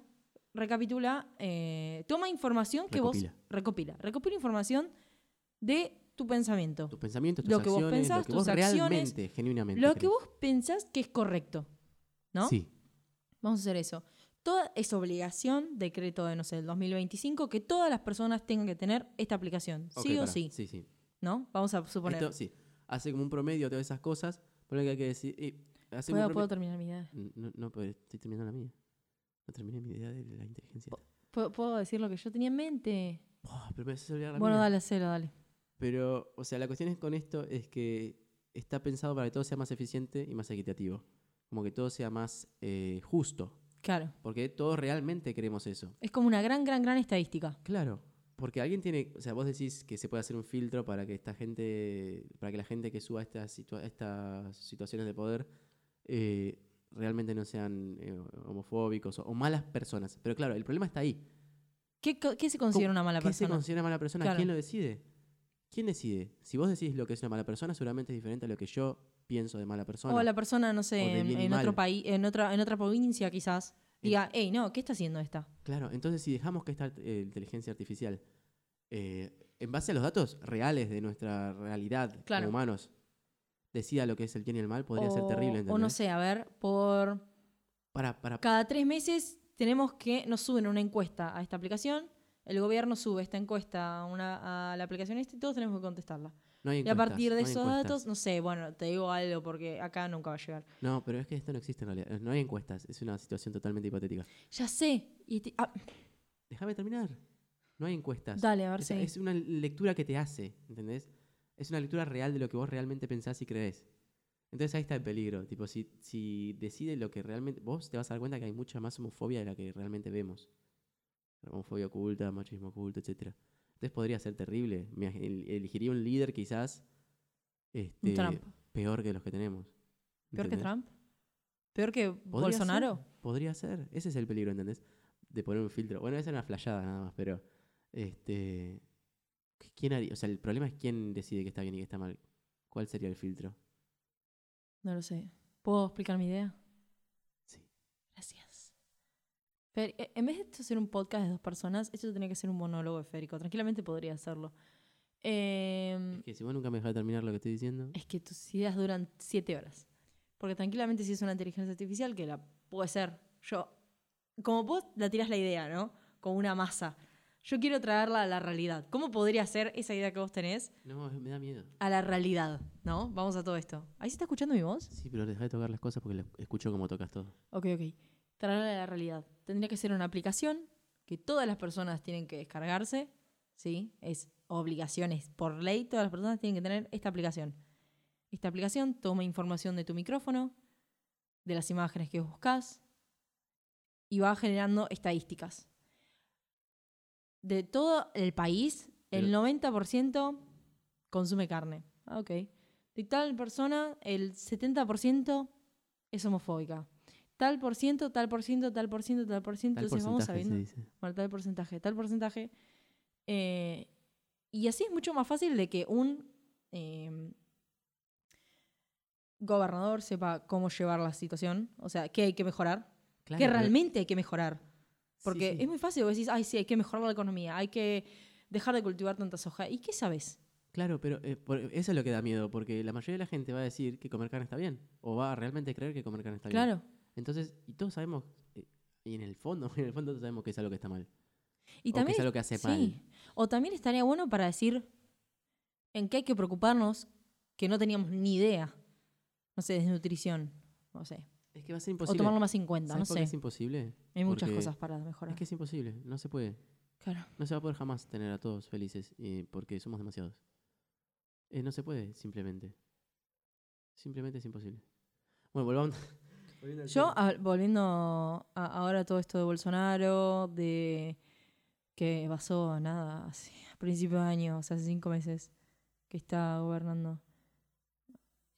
recapitula, eh, toma información que Recopila. vos recopila, recopila información de tu pensamiento, tus pensamientos, tus Lo que vos acciones, pensás, lo que tus vos acciones, realmente, genuinamente lo que crees. vos pensás que es correcto, ¿no? Sí, Vamos a hacer eso. Toda es obligación, decreto de, no sé, el 2025, que todas las personas tengan que tener esta aplicación, sí o sí, Sí, sí. ¿no? Vamos a suponer. Esto, sí, hace como un promedio de todas esas cosas, por lo que hay que decir... eh, hace ¿Puedo, un puedo promedio- terminar mi idea? No, no, pero estoy terminando la mía. No terminé mi idea de la inteligencia. ¿Puedo, puedo decir lo que yo tenía en mente? Oh, pero me haces olvidar la Bueno, mía. dale, hacelo, dale. Pero, o sea, la cuestión es con esto es que está pensado para que todo sea más eficiente y más equitativo. Como que todo sea más eh, justo. Claro. Porque todos realmente queremos eso. Es como una gran, gran, gran estadística. Claro. Porque alguien tiene, o sea, vos decís que se puede hacer un filtro para que esta gente, para que la gente que suba estas, situa- estas situaciones de poder eh, realmente no sean eh, homofóbicos o, o malas personas. Pero claro, el problema está ahí. ¿Qué, se considera una mala ¿Qué se persona? considera mala persona? Claro. ¿Quién lo decide? ¿Quién decide? Si vos decís lo que es una mala persona, seguramente es diferente a lo que yo pienso de mala persona. O la persona, no sé, en, otro país, en otra, en otra provincia quizás, diga, hey, no, ¿qué está haciendo esta? Claro, entonces si dejamos que esta eh, inteligencia artificial, eh, en base a los datos reales de nuestra realidad Claro. como humanos, decida lo que es el bien y el mal, podría ser terrible, O no ¿entendés? sé, a ver, por Para, para, cada tres meses tenemos que nos suben una encuesta a esta aplicación, el gobierno sube esta encuesta a, una, a la aplicación esta y todos tenemos que contestarla. no hay Y a partir de no esos datos, no sé, bueno, te digo algo porque acá nunca va a llegar. No, pero es que esto no existe en realidad. No hay encuestas, es una situación totalmente hipotética. Ya sé. Y te- ah, Déjame terminar. No hay encuestas. dale, a ver si. es una lectura que te hace, ¿entendés? Es una lectura real de lo que vos realmente pensás y crees. Entonces ahí está el peligro. Tipo, si, si decide lo que realmente. Vos te vas a dar cuenta que hay mucha más homofobia de la que realmente vemos. Homofobia oculta, machismo oculto, etc. Entonces podría ser terrible. Me elegiría un líder quizás. Este, Trump. Peor que los que tenemos. ¿Peor que. Trump? ¿Peor que Podría Bolsonaro? ser, podría ser. Ese es el peligro, ¿entendés? De poner un filtro. Bueno, esa es una flayada nada más, pero. Este. ¿Quién haría? O sea, el problema es quién decide que está bien y que está mal. ¿Cuál sería el filtro? No lo sé. ¿Puedo explicar mi idea? Sí. Gracias. Fer, eh, en vez de esto ser un podcast de dos personas, esto tendría que ser un monólogo de Férico. Tranquilamente podría hacerlo. Em, Es que si vos nunca me dejas terminar lo que estoy diciendo. es que tus ideas duran siete horas. Porque tranquilamente si es una inteligencia artificial, que la puede ser yo, como vos la tirás la idea, ¿no? Como una masa. Yo quiero traerla a la realidad. ¿Cómo podría ser esa idea que vos tenés No, me da miedo. a la realidad, ¿no? Vamos a todo esto. ¿Ahí se está escuchando mi voz? Sí, pero deja de tocar las cosas porque escucho cómo tocas todo. Ok, ok. Traerla a la realidad. Tendría que ser una aplicación que todas las personas tienen que descargarse, ¿sí? Es obligaciones por ley, todas las personas tienen que tener esta aplicación. Esta aplicación toma información de tu micrófono, de las imágenes que buscas y va generando estadísticas. De todo el país, el Pero- 90% consume carne. Ah, ok. De tal persona, el 70% es homofóbica. Tal por ciento, tal por ciento, tal por ciento, tal por ciento. Entonces vamos sabiendo. Bueno, tal porcentaje, tal porcentaje. Eh, y así es mucho más fácil de que un eh, gobernador sepa cómo llevar la situación. O sea, qué hay que mejorar. Claro, qué realmente hay que mejorar. Porque sí. es muy fácil, vos decís, ay, sí, hay que mejorar la economía, hay que dejar de cultivar tanta soja. ¿Y qué sabes? Claro, pero eh, por- eso es lo que da miedo, porque la mayoría de la gente va a decir que comer carne está bien, o va a realmente creer que comer carne está bien. Claro. Entonces, y todos sabemos, eh, y en el fondo, [laughs] en el fondo todos sabemos que es algo que está mal. Y o que también es algo que hace Sí. mal. O también estaría bueno para decir en qué hay que preocuparnos que no teníamos ni idea. No sé, nutrición. No sé. Es que va a ser O imposible. tomarlo más en cuenta, no ¿Sabes por qué sé. es imposible? Hay muchas Porque cosas para mejorar. Es que es imposible, no se puede. Claro. No se va a poder jamás tener a todos felices eh, porque somos demasiados. Eh, no se puede, simplemente. Simplemente es imposible. Bueno, volvamos. [laughs] volviendo al Yo, tema. a- volviendo a, ahora a todo esto de Bolsonaro, de que pasó nada, hace, a principios de año, o sea, hace cinco meses que está gobernando.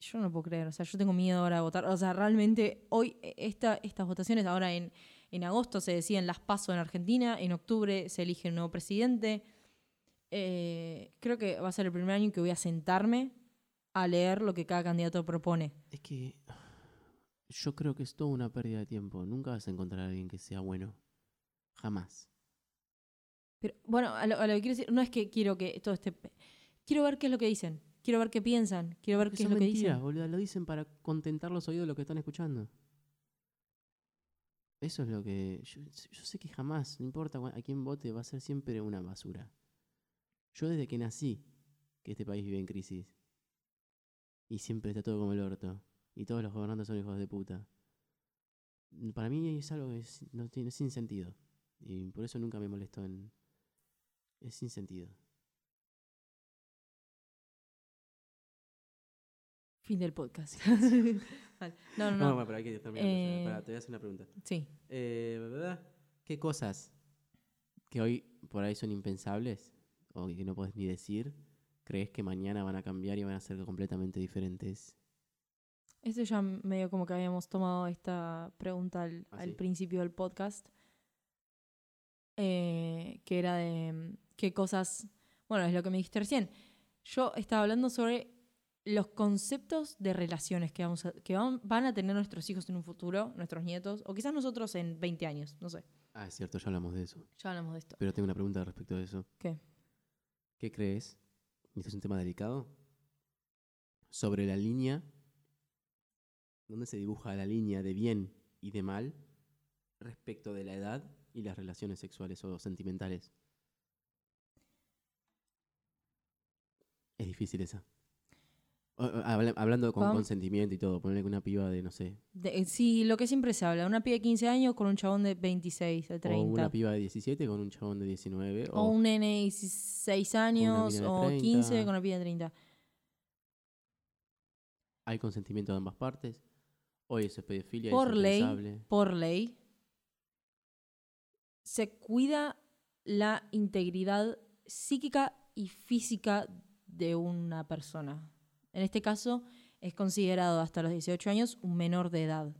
Yo no puedo creer, o sea, yo tengo miedo ahora de votar. O sea, realmente hoy, eh, esta, estas votaciones, ahora en, en agosto se deciden las PASO en Argentina, en octubre se elige un nuevo presidente. Eh, creo que va a ser el primer año que voy a sentarme a leer lo que cada candidato propone. Es que yo creo que es toda una pérdida de tiempo. Nunca vas a encontrar a alguien que sea bueno. Jamás. Pero bueno, a lo, a lo que quiero decir, no es que quiero que todo esté. Quiero ver qué es lo que dicen. Quiero ver qué piensan. Quiero ver Porque qué es lo que mentiras, dicen. boludo. Lo dicen para contentar los oídos de los que están escuchando. Eso es lo que. Yo, yo sé que jamás, no importa a quién vote, va a ser siempre una basura. Yo desde que nací, que este país vive en crisis. Y siempre está todo como el orto. Y todos los gobernantes son hijos de puta. Para mí es algo que es, no tiene, sin sentido. Y por eso nunca me molestó en. Es sin sentido. Fin del podcast. [laughs] Vale. no, no, No, no. bueno, pero hay que terminar. Eh, te voy a hacer una pregunta. Sí. Eh. ¿Qué cosas que hoy por ahí son impensables o que no puedes ni decir, crees que mañana van a cambiar y van a ser completamente diferentes? Esto ya medio como que habíamos tomado esta pregunta al, Ah, al principio del podcast. eh, que era de mm, qué cosas. Bueno, es lo que me dijiste recién. Yo estaba hablando sobre los conceptos de relaciones que, vamos a- que van, van a tener nuestros hijos en un futuro, nuestros nietos, o quizás nosotros en 20 años, no sé. Ah, es cierto, ya hablamos de eso. Ya hablamos de esto. Pero tengo una pregunta respecto de eso. ¿Qué? ¿Qué crees? Este es un tema delicado. Sobre la línea. ¿Dónde se dibuja la línea de bien y de mal respecto de la edad y las relaciones sexuales o sentimentales? Es difícil esa. O- o, habla- hablando con consentimiento y todo, ponerle una piba de, no sé, De- eh, sí, lo que siempre se habla, una piba de 15 años con un chabón de 26, de o 30. una piba de 17 con un chabón de 19, O un nene de 16 años, de o 30. 15 con una piba de 30. hay consentimiento de ambas partes, hoy eso es pedofilia, Por es ley, por ley, se cuida la integridad psíquica y física de una persona. En este caso, es considerado hasta los 18 años un menor de edad.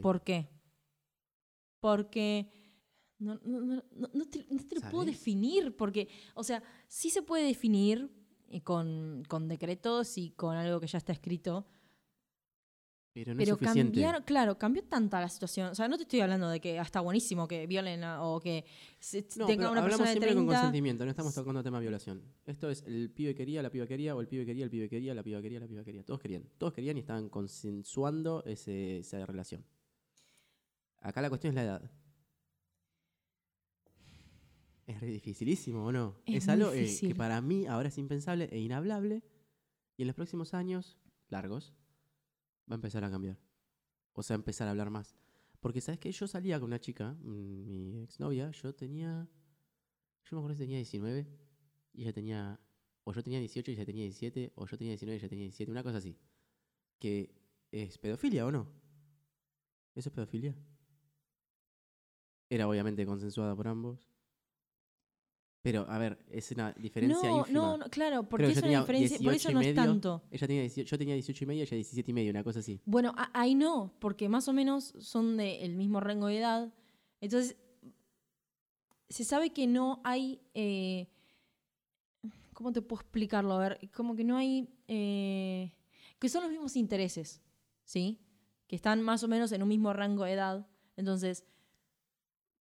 ¿Por qué? Porque no, no- no- no- no te, te lo puedo definir, porque, o sea, sí se puede definir y con, con decretos y con algo que ya está escrito, Pero no pero es suficiente. cambiaron, claro, cambió tanta la situación. O sea, no te estoy hablando de que está buenísimo que violen a- o que se- No, tenga pero una hablamos persona de siempre 30. con consentimiento, no estamos tocando tema violación. Esto es el pibe quería, la piba quería, o el pibe quería, el pibe quería, la piba quería, la piba quería. Todos querían. Todos querían y estaban consensuando ese- esa relación. Acá la cuestión es la edad. Es re dificilísimo, ¿o no? Es algo eh, que para mí ahora es impensable e inhablable. Y en los próximos años, largos, va a empezar a cambiar. O sea, a empezar a hablar más. Porque, ¿sabes qué? Yo salía con una chica, mm, mi exnovia, yo tenía. Yo me acuerdo que tenía 19 y ella tenía. O yo tenía 18 y ella tenía 17, o yo tenía 19 y ella tenía 17, una cosa así. Que es pedofilia o no. ¿Eso es pedofilia? Era obviamente consensuada por ambos. Pero, a ver, es una diferencia no, ínfima. no, no, claro, porque es una diferencia, por 18 eso no es tanto. Ella tenía 18, yo tenía 18 y medio, ella 17 y medio, una cosa así. Bueno, a- ahí no, porque más o menos son del mismo rango de edad. Entonces, se sabe que no hay. eh, ¿Cómo te puedo explicarlo? A ver, como que no hay. eh, que son los mismos intereses, ¿sí? Que están más o menos en un mismo rango de edad. Entonces,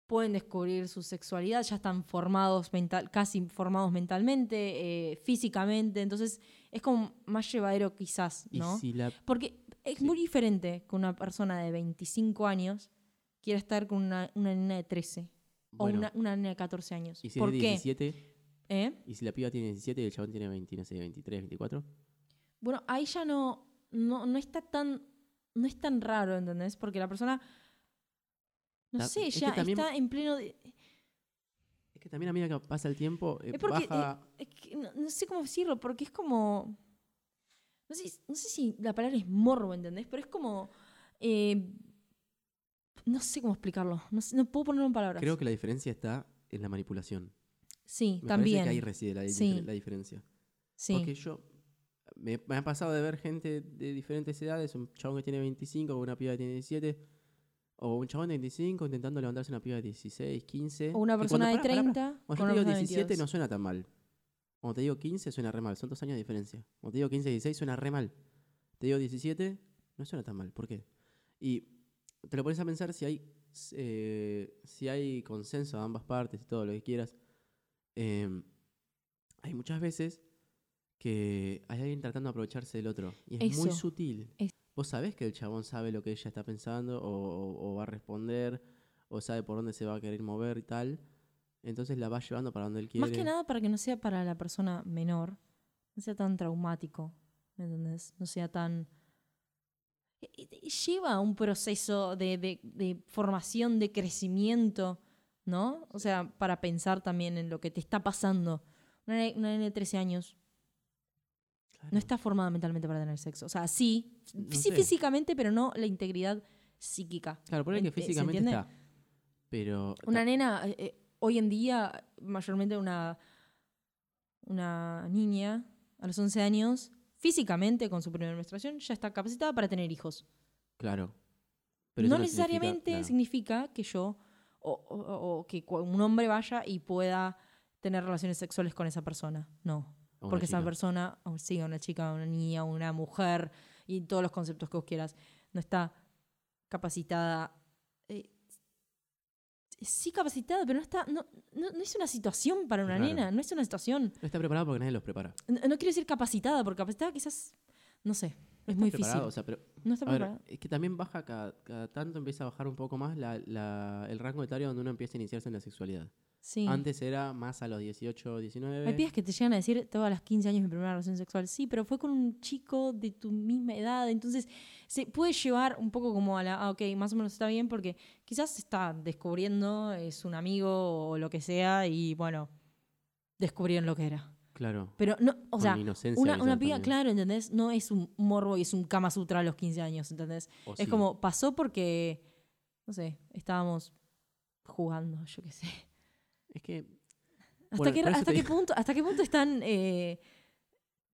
pueden descubrir su sexualidad, ya están formados mental, casi formados mentalmente, eh, físicamente. Entonces, es como más llevadero quizás, ¿no? si la Porque es Sí. muy diferente que una persona de 25 años quiera estar con una, una nena de 13 bueno, o una, una nena de 14 años. y si ¿Por es de qué? 17, ¿Eh? y si la piba tiene 17 y el chabón tiene 20, no sé, 23, 24. Bueno, ahí ya no, no, no está tan no es tan raro, ¿entendés? Porque la persona, no sé, es ya también- está en pleno... de- Es que también a medida que pasa el tiempo, eh, Es porque, baja... eh, es que no, no sé cómo decirlo, porque es como. No sé, no sé si la palabra es morbo, ¿entendés? Pero es como. eh, no sé cómo explicarlo. No, sé- no puedo ponerlo en palabras. Creo que la diferencia está en la manipulación. sí, Me también. parece que ahí reside la, Sí. la diferencia. sí. Porque yo... Me, me ha pasado de ver gente de diferentes edades, un chabón que tiene 25 o una piba que tiene 17, o un chabón de 25 intentando levantarse una piba de 16, 15. o una persona de cuando- pará, pará, 30. pará. Cuando yo te digo persona de 17 no 22. suena tan mal. Cuando te digo 15 suena re mal, son dos años de diferencia. Cuando te digo 15, 16 suena re mal. Te digo 17, no suena tan mal. ¿Por qué? Y te lo pones a pensar si hay, eh, si hay consenso de ambas partes y todo lo que quieras. em, hay muchas veces que hay alguien tratando de aprovecharse del otro. Y es muy sutil. Es- Vos sabés que el chabón sabe lo que ella está pensando o, o- o va a responder o sabe por dónde se va a querer mover y tal. Entonces la va llevando para donde él quiere. Más que nada para que no sea para la persona menor, no sea tan traumático, ¿me entendés? No sea tan... Lleva un proceso de, de- de formación, de crecimiento, ¿no? O sea, para pensar también en lo que te está pasando. Una nena de 13 años Claro. no está formada mentalmente para tener sexo. O sea, sí, No sí sé. físicamente, pero no la integridad psíquica. Claro, por ahí que ¿se físicamente está. Pero. Una nena, eh, eh, hoy en día, mayormente una, una niña a los 11 años, físicamente, con su primera menstruación, ya está capacitada para tener hijos. Claro. Pero no necesariamente significa que yo, o, o- o que un hombre vaya y pueda tener relaciones sexuales con esa persona. No. Una Porque esa chica. persona, o sí, una chica, una niña, una mujer, y todos los conceptos que vos quieras, no está capacitada. eh, sí capacitada, pero no está. No, no, no es una situación para una Claro. nena, no es una situación. No está preparado porque nadie los prepara. No, no quiero decir capacitada, porque capacitada quizás. No sé. Es muy difícil. o sea, pero, no está a ver, preparada. es que también baja cada, cada tanto, empieza a bajar un poco más la- la- el rango etario donde uno empieza a iniciarse en la sexualidad. Sí. Antes era más a los 18, 19. Hay pibes que te llegan a decir, tengo a los 15 años mi primera relación sexual. Sí, pero fue con un chico de tu misma edad. Entonces, se puede llevar un poco como a la, ah, ok, más o menos está bien, porque quizás se está descubriendo, es un amigo o lo que sea, y bueno, descubrieron lo que era. Claro. Pero no, o sea, una, una piba, claro, ¿entendés? No es un morbo y es un Kama Sutra a los 15 años, ¿entendés? O Es sí. como, pasó porque, no sé, estábamos jugando, yo qué sé. Es que. ¿Hasta, qué, hasta, qué punto, ¿Hasta qué punto es tan eh,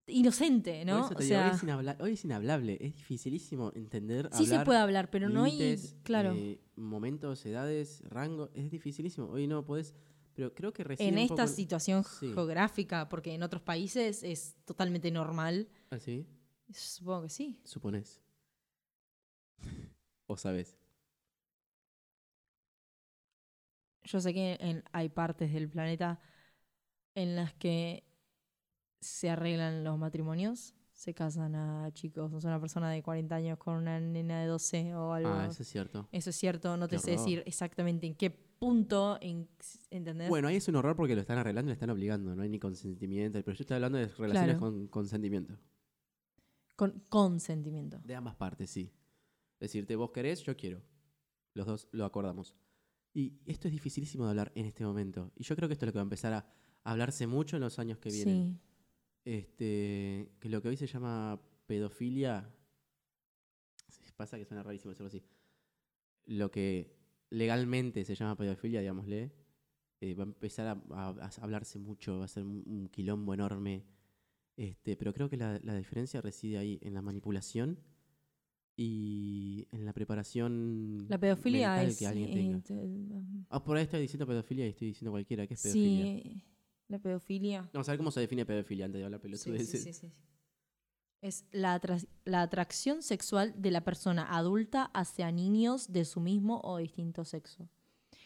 inocente, no? O digo, hoy, sea, es inhabla- hoy es inhablable. Es dificilísimo entender. sí se hablar, puede hablar, pero no hay. Claro. eh, momentos, edades, rango. Es dificilísimo. Hoy no podés. Pero creo que reside en esta poco situación Sí. geográfica, porque en otros países es totalmente normal. ¿Ah, sí? Supongo que sí. Suponés. [laughs] o sabes. Yo sé que en- hay partes del planeta en las que se arreglan los matrimonios, se casan a chicos, o sea, una persona de 40 años con una nena de 12 o algo. Ah, eso es cierto. Eso es cierto, no Qué te sé decir exactamente en qué punto, en, ¿entendés? Bueno, ahí es un horror porque lo están arreglando y le están obligando. No hay ni consentimiento. Pero yo estoy hablando de relaciones Claro. con consentimiento. Con consentimiento. De ambas partes, sí. Decirte, vos querés, yo quiero. Los dos lo acordamos. Y esto es dificilísimo de hablar en este momento. Y yo creo que esto es lo que va a empezar a hablarse mucho en los años que vienen. Sí. Este, que lo que hoy se llama pedofilia. Pasa que suena rarísimo decirlo así. Lo que legalmente se llama pedofilia, digámosle, eh, va a empezar a, a- a hablarse mucho, va a ser un, un quilombo enorme. Este, pero creo que la, la diferencia reside ahí, en la manipulación y en la preparación La pedofilia es. que alguien tenga. te- Ah, por ahí estoy diciendo pedofilia y estoy diciendo cualquiera. ¿Qué es pedofilia? sí, la pedofilia. Vamos a ver cómo se define pedofilia antes de hablar Sí, pelotudeces. sí, sí, sí, sí. Es la, atra- la atracción sexual de la persona adulta hacia niños de su mismo o distinto sexo.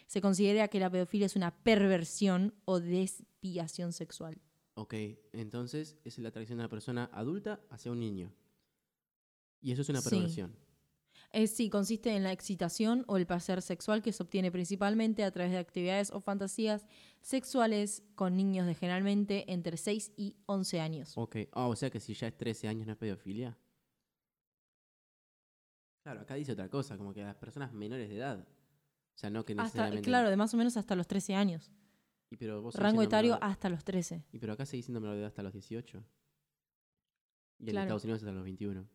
Se considera que la pedofilia es una perversión o desviación sexual. Ok, entonces es la atracción de una persona adulta hacia un niño. Y eso es una Sí. perversión. Es, sí, consiste en la excitación o el placer sexual que se obtiene principalmente a través de actividades o fantasías sexuales con niños de generalmente entre 6 y 11 años. Ok, ah, o sea que si ya es 13 años no es pedofilia. Claro, acá dice otra cosa, como que a las personas menores de edad. O sea, no que Hasta, necesariamente. claro, de más o menos hasta los 13 años. Y pero vos seguís Rango etario menor- hasta los 13. Y pero acá seguís siendo menor de edad hasta los 18. Y en Claro. Estados Unidos hasta los 21.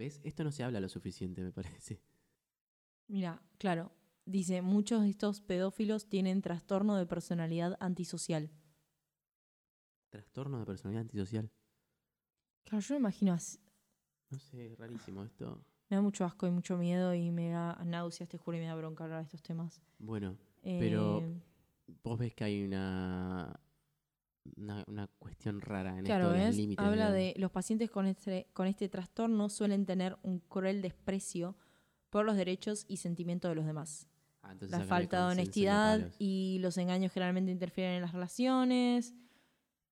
¿Ves? Esto no se habla lo suficiente, me parece. Mira, claro, dice, muchos de estos pedófilos tienen trastorno de personalidad antisocial. Trastorno de personalidad antisocial. Claro, yo me imagino así. No sé, rarísimo esto. Me da mucho asco y mucho miedo y me da náuseas, te juro, y me da bronca hablar de estos temas. Bueno, Pero- Eh, vos ves que hay una, una, una cuestión rara en claro, esto. Habla de los pacientes con este, con este trastorno suelen tener un cruel desprecio por los derechos y sentimientos de los demás. Ah, La falta de honestidad y los engaños generalmente interfieren en las relaciones.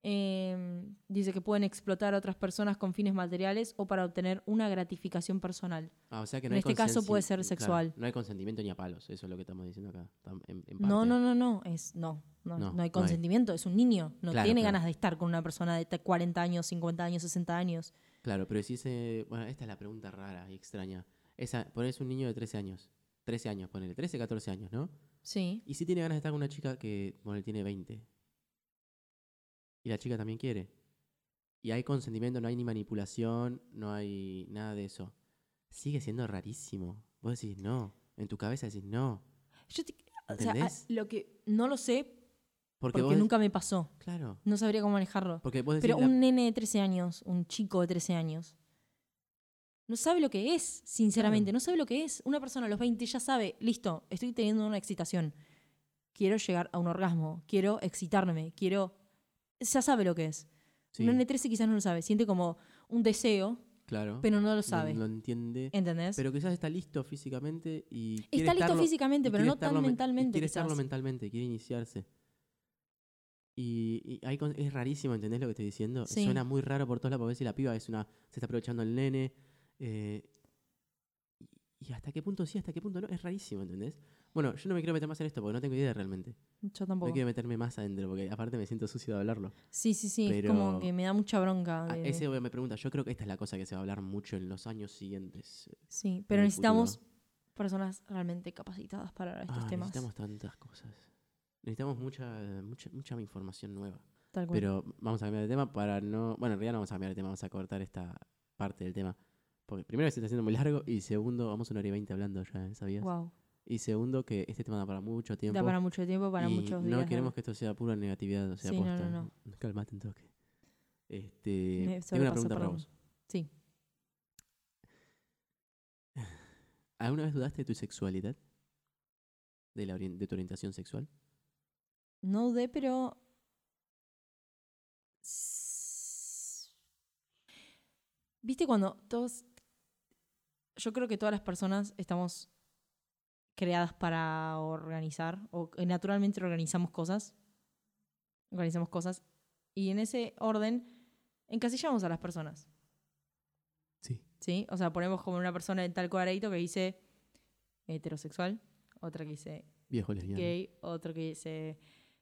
Eh, dice que pueden explotar a otras personas con fines materiales o para obtener una gratificación personal. Ah, o sea que en no hay este caso puede ser claro, sexual. no hay consentimiento ni a palos, eso es lo que estamos diciendo acá. en- en No, no, no, no, es no, no, No, no no hay. hay consentimiento, es un niño, no Claro, tiene claro. ganas de estar con una persona de te- 40 años, 50 años, 60 años. Claro, pero si ese. Bueno, esta es la pregunta rara y extraña. Esa, ponés un niño de 13 años. 13 años, ponele. 13, 14 años, ¿no? Sí. Y si tiene ganas de estar con una chica que, bueno, tiene 20. Y la chica también quiere. Y hay consentimiento, no hay ni manipulación, no hay nada de eso. Sigue siendo rarísimo. Vos decís no. En tu cabeza decís no. Yo te- o sea, lo que no lo sé Porque, nunca me pasó. Claro. No sabría cómo manejarlo. Porque vos. Pero la- un nene de 13 años, un chico de 13 años, no sabe lo que es, sinceramente, Claro. no sabe lo que es. Una persona a los 20 ya sabe, listo, estoy teniendo una excitación. Quiero llegar a un orgasmo, quiero excitarme, quiero... Ya sabe lo que es. sí, Un nene de 13 quizás no lo sabe, siente como un deseo, claro. pero no lo sabe. No, entiende. ¿Entendés? Pero quizás está listo físicamente y. quiere Está listo físicamente, pero no tan estarlo mentalmente. Quiere quizás. estarlo mentalmente, quiere iniciarse. Y, y hay con- es rarísimo, ¿entendés lo que estoy diciendo? Sí. Suena muy raro por todos lados, porque si la piba es una, se está aprovechando el nene. eh, y, y hasta qué punto sí, hasta qué punto no, es rarísimo, ¿entendés? Bueno, yo no me quiero meter más en esto porque no tengo idea realmente. Yo No tampoco. quiero meterme más adentro porque aparte me siento sucio de hablarlo. Sí, sí, sí. Es como que me da mucha bronca. Ah, de- ese me pregunta, yo creo que esta es la cosa que se va a hablar mucho en los años siguientes. Sí, pero necesitamos futuro. personas realmente capacitadas para de estos Ah, temas. necesitamos tantas cosas. Necesitamos mucha, mucha, mucha información nueva. Tal cual. Pero vamos a cambiar de tema para no. Bueno, en realidad no vamos a cambiar de tema, vamos a cortar esta parte del tema. Porque primero se está haciendo muy largo y segundo, vamos una hora y veinte hablando ya, ¿eh? ¿sabías? Wow. Y segundo, que este tema da para mucho tiempo. Da para mucho tiempo, para y muchos días. no queremos que esto sea pura negatividad, o sea, Sí, no, posta. no, Calmate un toque. Este, tengo una pregunta para vos. Sí. [sighs] ¿Alguna vez dudaste de tu sexualidad? ¿De, la de tu orientación sexual? No dudé, pero. ¿Viste cuando todos. Yo creo que todas las personas estamos creadas para organizar, o que naturalmente organizamos cosas. Organizamos cosas. Y en ese orden encasillamos a las personas. Sí. ¿Sí? O sea, ponemos como una persona en tal cuadradito que dice heterosexual, otra que dice Viejo gay, otro que dice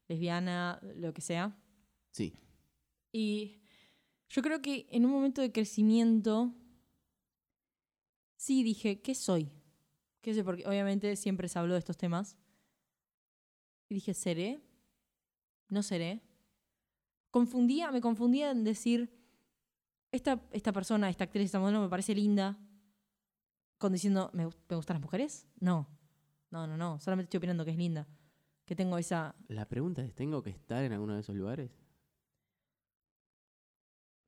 lesbiana, lo que sea. Sí. Y yo creo que en un momento de crecimiento, sí dije, ¿qué soy? ¿Qué sé? Porque obviamente siempre se habló de estos temas. Y dije, ¿seré? ¿No seré? Confundía, me confundía en decir, esta, esta persona, esta actriz, esta modelo me parece linda, con diciendo, ¿me, ¿me gustan las mujeres? No. No, no, no. Solamente estoy opinando que es linda. Que tengo esa. La pregunta es, ¿tengo que estar en alguno de esos lugares?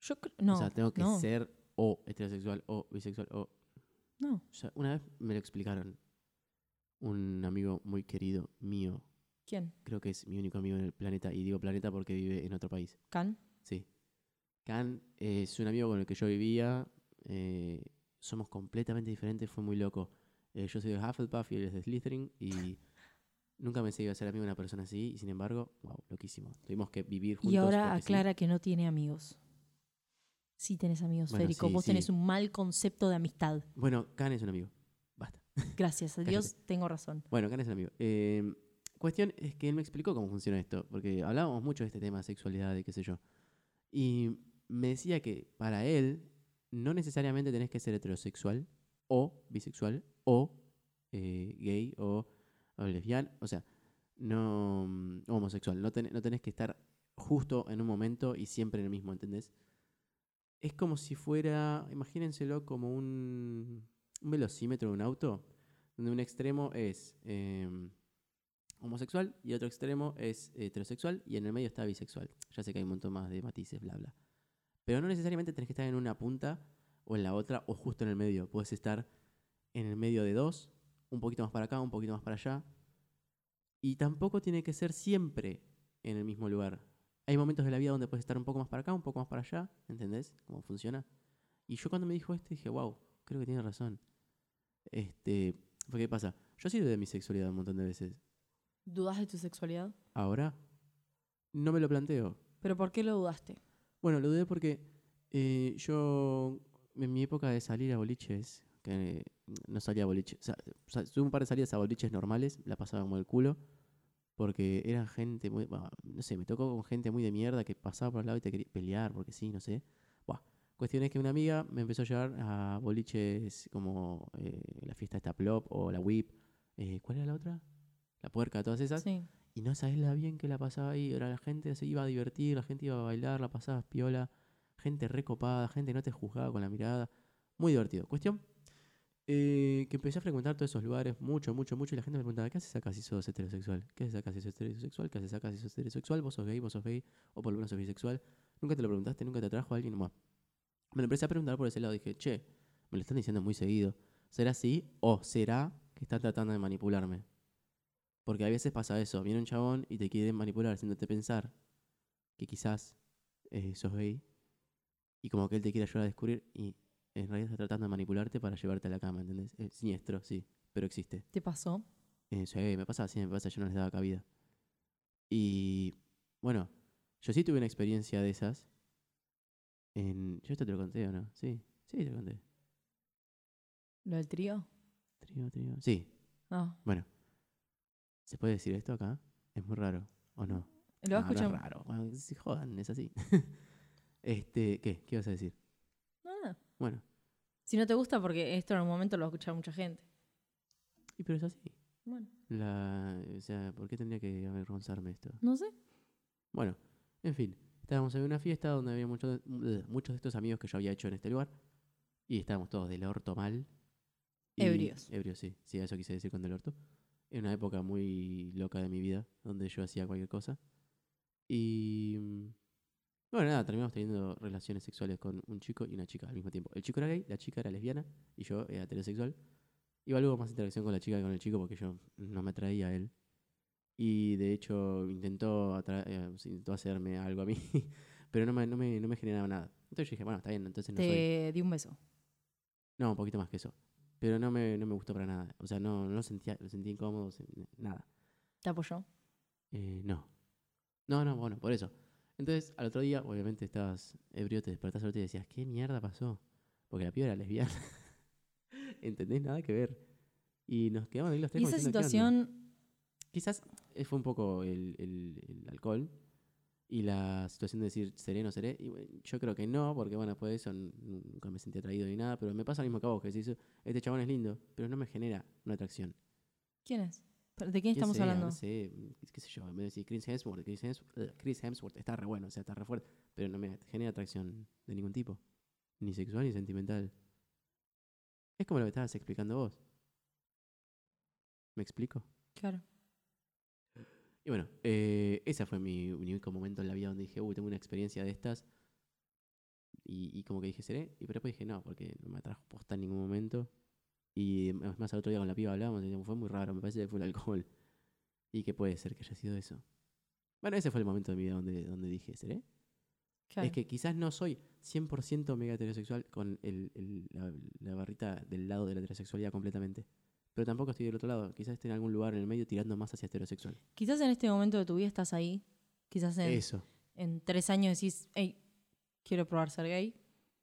Yo cre- no. o sea, tengo que no, ser o heterosexual o bisexual o... No. o sea, una vez me lo explicaron. Un amigo muy querido mío, ¿Quién? creo que es mi único amigo en el planeta, y digo planeta porque vive en otro país. ¿Can? Sí. Can es un amigo con el que yo vivía. eh, somos completamente diferentes, fue muy loco. Eh, yo soy de Hufflepuff y él es de Slytherin y [laughs] nunca pensé que iba a ser amigo de una persona así y sin embargo, wow, loquísimo. Tuvimos que vivir juntos. Y ahora sí. aclara que no tiene amigos. Sí tenés amigos, Bueno, Federico. sí, Vos sí. tenés un mal concepto de amistad. Bueno, Can es un amigo. Basta. [laughs] Gracias a Dios tengo razón. Bueno, Can es un amigo. Eh, cuestión es que él me explicó cómo funciona esto, porque hablábamos mucho de este tema, sexualidad y qué sé yo. Y me decía que para él no necesariamente tenés que ser heterosexual o bisexual o eh, gay o o lesbiana, o sea, no mm, homosexual, no, ten- no tenés que estar justo en un momento y siempre en el mismo, ¿entendés? Es como si fuera, imagínenselo como un, velocímetro de un auto, donde un extremo es em, homosexual y otro extremo es heterosexual y en el medio está bisexual. Ya sé que hay un montón más de matices, bla, bla. Pero no necesariamente tenés que estar en una punta o en la otra o justo en el medio. Puedes estar en el medio de dos, un poquito más para acá, un poquito más para allá. Y tampoco tiene que ser siempre en el mismo lugar. Hay momentos de la vida donde puedes estar un poco más para acá, un poco más para allá. ¿Entendés cómo funciona? Y yo cuando me dijo esto dije, wow, creo que tiene razón. Este, porque ¿qué pasa? Yo sido de mi sexualidad un montón de veces. ¿Dudas de tu sexualidad? Ahora no me lo planteo. ¿Pero por qué lo dudaste? Bueno, lo dudé porque eh, yo, en mi época de salir a boliches, que no salía a boliches, o sea, o sea, tuve un par de salidas a boliches normales, la pasaba como el culo, porque era gente muy, bah, no sé, me tocó con gente muy de mierda que pasaba por al lado y te quería pelear, porque sí, no sé. Buah. Cuestión es que una amiga me empezó a llevar a boliches como eh, la fiesta esta Plop o la Whip. eh, ¿Cuál era la otra? La puerca, todas esas. Sí. Y no sabes la bien que la pasaba ahí. Era la gente se iba a divertir, la gente iba a bailar, la pasaba piola. Gente recopada, gente no te juzgaba con la mirada. Muy divertido. Cuestión eh, que empecé a frecuentar todos esos lugares mucho, mucho, mucho. Y la gente me preguntaba, ¿qué haces acá si sos heterosexual? ¿Qué haces acá si sos heterosexual? ¿Qué haces acá si sos heterosexual? ¿Vos sos gay? ¿Vos sos gay? ¿O por lo menos sos bisexual? ¿Nunca te lo preguntaste? ¿Nunca te atrajo alguien? Más. Me lo empecé a preguntar por ese lado. Dije, che, me lo están diciendo muy seguido. ¿Será así? ¿O será que están tratando de manipularme? Porque a veces pasa eso, viene un chabón y te quiere manipular haciéndote pensar que quizás eh, sos gay y como que él te quiere ayudar a descubrir y en realidad está tratando de manipularte para llevarte a la cama, ¿entendés? Es siniestro, sí, pero existe. ¿Te pasó? Eh, sí, me pasa así, me pasa, yo no les daba cabida. Y bueno, yo sí tuve una experiencia de esas. En... ¿Yo esto te lo conté o no? Sí, sí, te lo conté. ¿Lo del trío? Trío, trío. Sí, No. bueno. ¿Se puede decir esto acá? Es muy raro, ¿o no? Lo va a No, escuchar. es raro. Bueno, si jodan, es así. [laughs] este, ¿qué? ¿Qué ibas a decir? No. Bueno, Si no te gusta, porque esto en un momento lo va a escuchar mucha gente. y pero es así. Bueno, La, o sea, ¿por qué tendría que avergonzarme esto? no sé. Bueno, en fin, estábamos en una fiesta donde había muchos de, muchos de estos amigos que yo había hecho en este lugar. Y estábamos todos del orto mal. Y- Ebrios. Ebrios, sí. Sí, eso quise decir con del orto. En una época muy loca de mi vida, donde yo hacía cualquier cosa. Y. Bueno, nada, terminamos teniendo relaciones sexuales con un chico y una chica al mismo tiempo. El chico era gay, la chica era lesbiana y yo era heterosexual. Iba luego más interacción con la chica que con el chico porque yo no me atraía a él. Y de hecho intentó, eh, intentó hacerme algo a mí, [laughs] pero no me, no, me, no me generaba nada. Entonces yo dije, bueno, está bien, entonces no soy. Te di un beso. No, un poquito más que eso. Pero no me, no me gustó para nada. O sea, no, no lo sentía, lo sentía incómodo, nada. ¿Te apoyó? Eh, no. No, no, bueno, por eso. Entonces, al otro día, obviamente estabas ebrio, te despertás al otro día y decías, ¿qué mierda pasó? Porque la piba era lesbiana. [laughs] ¿Entendés? Nada que ver. Y nos quedamos ahí los tres Y esa situación, Quizás eh, fue un poco el, el- el alcohol y la situación de decir, ¿seré o no seré? Y bueno, yo creo que no, porque bueno, después de eso nunca me sentí atraído ni nada, pero me pasa lo mismo que a vos, que decís, este chabón es lindo, pero no me genera una atracción. ¿quién es? ¿Pero ¿De quién ¿Quién estamos sea? hablando? No sé, mm, qué sé yo, me decís Chris Hemsworth, Chris Hemsworth, eh, Chris Hemsworth está re bueno, o sea, está re fuerte, pero no me genera atracción de ningún tipo, ni sexual ni sentimental. Es como lo que estabas explicando vos. ¿Me explico? Claro. Y bueno, eh, ese fue mi único momento en la vida donde dije, uy, tengo una experiencia de estas. Y, y como que dije, ¿seré? Y pero después dije, no, porque no me atrajo posta en ningún momento. Y es más, al otro día con la piba hablábamos y decíamos, fue muy raro, me parece que fue el alcohol. Y que puede ser que haya sido eso. Bueno, ese fue el momento de mi vida donde, donde dije, ¿seré? claro. Es que quizás no soy 100% mega heterosexual con el, el- la, la barrita del lado de la heterosexualidad completamente. Pero tampoco estoy del otro lado. Quizás esté en algún lugar en el medio tirando más hacia heterosexual. Quizás en este momento de tu vida estás ahí. Quizás en, Eso. en tres años decís, hey, quiero probar ser gay.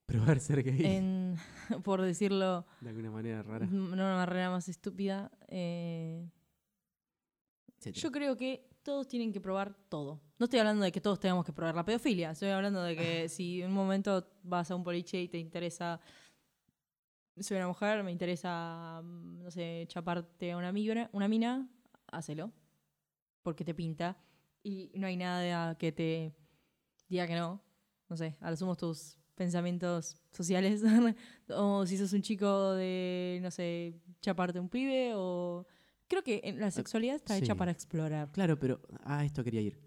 Probar ser gay. En, [laughs] por decirlo de alguna manera rara. de una manera más estúpida. eh, yo creo que todos tienen que probar todo. No estoy hablando de que todos tengamos que probar la pedofilia. Estoy hablando de que si en un momento vas a un boliche y te interesa. Soy una mujer, me interesa, mm, no sé, chaparte a una, mibra- una mina. hacelo. Porque te pinta. Y no hay nada que te diga que no. No sé, a lo sumo tus pensamientos sociales. [laughs] o si sos un chico de, no sé, chaparte un pibe. O. Creo que en la sexualidad está hecha para explorar. Claro, pero a esto quería ir.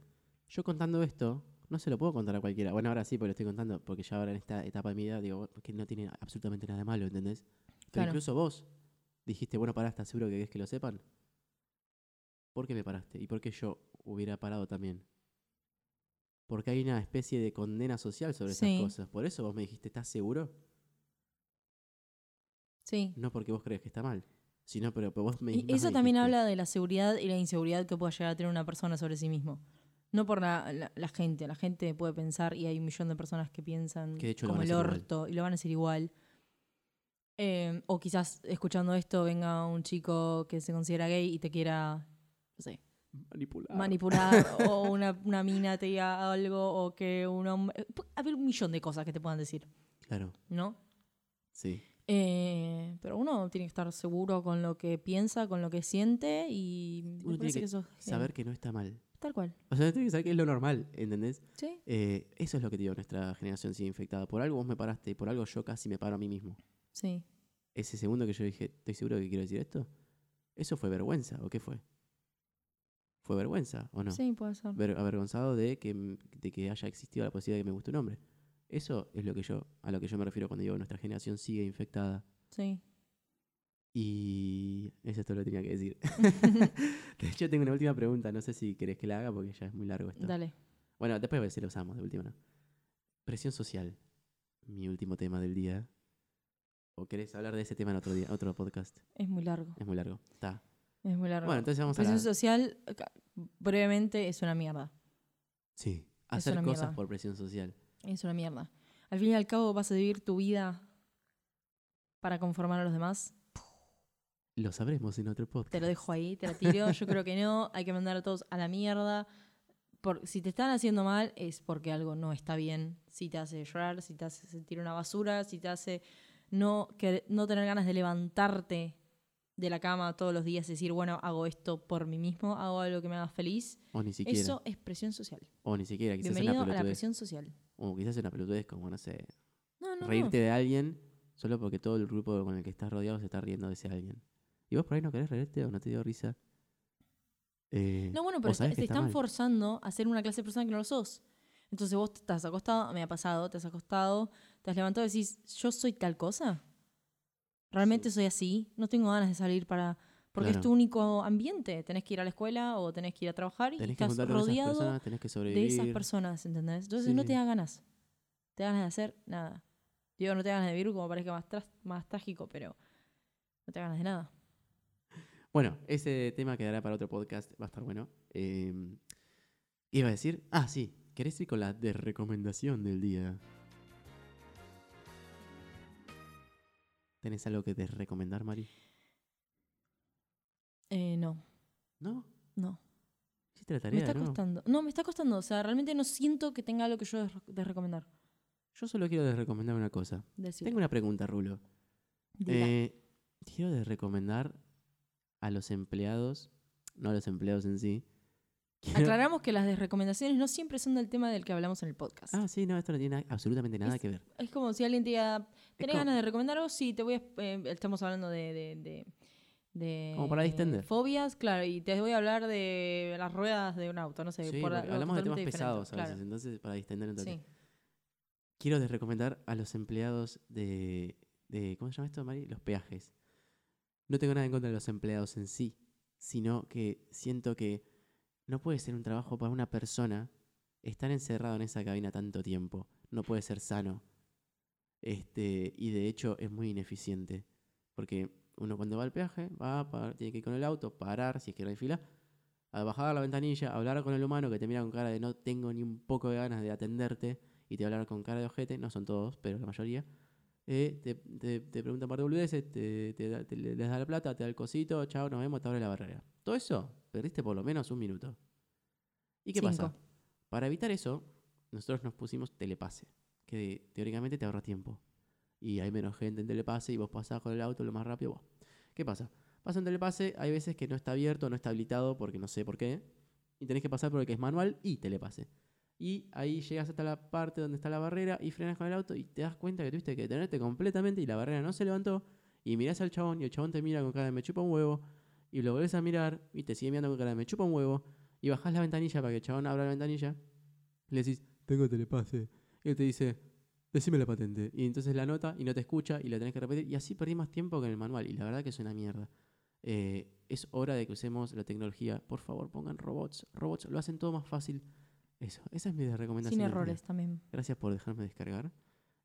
Yo contando esto, no se lo puedo contar a cualquiera. Bueno, ahora sí, porque lo estoy contando, porque ya ahora en esta etapa de mi vida, digo, que no tiene absolutamente nada de malo, ¿entendés? Pero Claro. incluso vos dijiste, bueno, pará, ¿estás seguro que querés que lo sepan? ¿Por qué me paraste? ¿Y por qué yo hubiera parado también? Porque hay una especie de condena social sobre Sí. esas cosas. Por eso vos me dijiste, ¿estás seguro? Sí. No porque vos crees que está mal, sino pero, pero vos me Y eso me también dijiste, habla de la seguridad y la inseguridad que pueda llegar a tener una persona sobre sí mismo. No por la, la- la gente. La gente puede pensar y hay un millón de personas que piensan Que de hecho lo como el igual. orto y lo van a hacer igual. Eh, o quizás escuchando esto venga un chico que se considera gay y te quiera, no sé, Manipular. manipular [laughs] o una, una mina te diga algo o que un hombre... Haber un millón de cosas que te puedan decir, Claro, ¿no? sí. Eh, pero uno tiene que estar seguro con lo que piensa, con lo que siente y me Uno tiene que eso es genial. Saber que no está mal. Tal cual. O sea, tiene que saber que es lo normal, ¿entendés? Sí. Eh, eso es lo que te digo, nuestra generación sigue infectada. Por algo vos me paraste y por algo yo casi me paro a mí mismo. Sí. Ese segundo que yo dije, ¿estoy seguro de que quiero decir esto? ¿Eso fue vergüenza o qué fue? ¿Fue vergüenza o no? Sí, puede ser. Ver- avergonzado de que, m- de que haya existido la posibilidad de que me guste un hombre. Eso es lo que yo, a lo que yo me refiero cuando digo que nuestra generación sigue infectada. Sí. Y eso es todo lo que tenía que decir. [laughs] [laughs] de hecho, tengo una última pregunta. No sé si querés que la haga porque ya es muy largo esto. Dale. Bueno, después a ver si lo usamos de última, ¿no? Presión social. Mi último tema del día. ¿O querés hablar de ese tema en otro día, otro podcast? Es muy largo. Es muy largo. Está. Es muy largo. Bueno, entonces vamos a Presión hablar. social, acá, brevemente, es una mierda. Sí. Hacer cosas mierda. por presión social. Es una mierda. Al fin y al cabo vas a vivir tu vida para conformar a los demás. Lo sabremos en otro podcast. Te lo dejo ahí, te lo tiro. Yo creo que no. Hay que mandar a todos a la mierda. Por, si te están haciendo mal es porque algo no está bien. Si te hace llorar, si te hace sentir una basura, si te hace no, que, no tener ganas de levantarte de la cama todos los días decir, bueno, hago esto por mí mismo, hago algo que me haga feliz. O ni siquiera. Eso es presión social. O ni siquiera. Quizás Bienvenido una a la presión social. O quizás una pelotudez como, no sé, No, no, reírte de alguien solo porque todo el grupo con el que estás rodeado se está riendo de ese alguien. ¿Y vos por ahí no querés reírte o no te dio risa? Eh, no. No, bueno, pero te está están mal. forzando a ser una clase de persona que no lo sos. Entonces vos te estás acostado, me ha pasado, te has acostado, te has levantado y decís, ¿yo soy tal cosa? ¿Realmente Sí. soy así? No tengo ganas de salir para... Porque es tu único ambiente. Tenés que ir a la escuela o tenés que ir a trabajar y Tenés estás esas rodeado personas, tenés que de esas personas, ¿entendés? Entonces Sí, no te da ganas. Te da ganas de hacer nada. Digo, no te da ganas de vivir como parezca más, más trágico, pero no te da ganas de nada. Bueno, ese tema quedará para otro podcast, va a estar bueno. Eh, iba a decir, ah, sí, ¿querés ir con la de recomendación del día? ¿Tenés algo que te recomendar, Mari? Eh, no, ¿No? no. ¿Hiciste la Me tarea, está no? costando. No, me está costando. O sea, realmente no siento que tenga algo que yo de, recomendar. Yo solo quiero de recomendar una cosa. Decir. Tengo una pregunta, Rulo. Eh, quiero de recomendar a los empleados, no a los empleados en sí. Aclaramos que las de recomendaciones no siempre son del tema del que hablamos en el podcast. Ah, sí, no, esto no tiene absolutamente nada Es- que ver. Es como si alguien te diga, ¿tenés ganas de recomendar algo? Sí, te voy a... eh, estamos hablando de... de, de- de, Como para distender. fobias, claro, y te voy a hablar de las ruedas de un auto, no sé. Sí, por hablamos de temas pesados a veces, entonces para distender claro. Sí. Quiero de recomendar a los empleados de, de. ¿Cómo se llama esto, Mari? Los peajes. No tengo nada en contra de los empleados en sí, sino que siento que no puede ser un trabajo para una persona estar encerrado en esa cabina tanto tiempo. No puede ser sano. Este, y de hecho es muy ineficiente. Porque uno cuando va al peaje, va, a tiene que ir con el auto, parar, si es que no hay fila, a bajar la ventanilla, hablar con el humano que te mira con cara de no tengo ni un poco de ganas de atenderte y te hablar con cara de ojete, no son todos, pero la mayoría. Eh, te, te, te preguntan un par de boludeces, te, te les da la plata, te da el cosito, chao, nos vemos, te abre la barrera. Todo eso, perdiste por lo menos un minuto. ¿Y qué pasa? Cinco. Para evitar eso, nosotros nos pusimos telepase, que teóricamente te ahorra tiempo. Y hay menos gente en telepase y vos pasás con el auto lo más rápido. Buah. ¿Qué pasa? Pasa un telepase, hay veces que no está abierto, no está habilitado porque no sé por qué. Y tenés que pasar por el que es manual y telepase. Y ahí llegas hasta la parte donde está la barrera y frenas con el auto y te das cuenta que tuviste que detenerte completamente y la barrera no se levantó. Y mirás al chabón y el chabón te mira con cara de me chupa un huevo. Y lo volvés a mirar y te sigue mirando con cara de me chupa un huevo. Y bajás la ventanilla para que el chabón abra la ventanilla. Y le decís, tengo telepase. Y él te dice, decime la patente. Y entonces la nota y no te escucha y la tenés que repetir. Y así perdí más tiempo que en el manual. Y la verdad que es una mierda. Eh, es hora de que usemos la tecnología. Por favor, pongan robots. Robots lo hacen todo más fácil. Eso, esa es mi recomendación. Sin errores también. Gracias por dejarme descargar.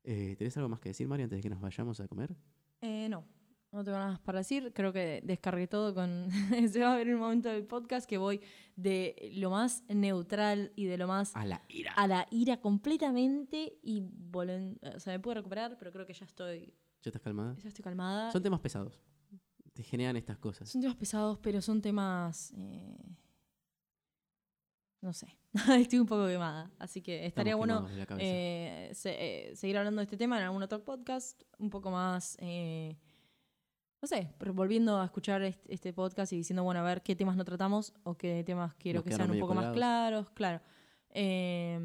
Eh, ¿Tenés algo más que decir, Mario, antes de que nos vayamos a comer? Eh, no, no tengo nada más para decir. Creo que descargué todo con... [laughs] Se va a ver en un momento del podcast que voy de lo más neutral y de lo más A la ira. a la ira completamente y volen- o sea, me puedo recuperar, pero creo que ya estoy, ¿Ya estás calmada? ya estoy calmada. Son temas pesados. Te generan estas cosas. Son temas pesados, pero son temas. eh, no sé. [laughs] Estoy un poco quemada. Así que estaría bueno eh, se- eh, seguir hablando de este tema en algún otro podcast. Un poco más. eh, no sé, volviendo a escuchar este, este podcast y diciendo, bueno, a ver qué temas no tratamos o qué temas quiero Nos que sean un poco más claros. Claro. Eh,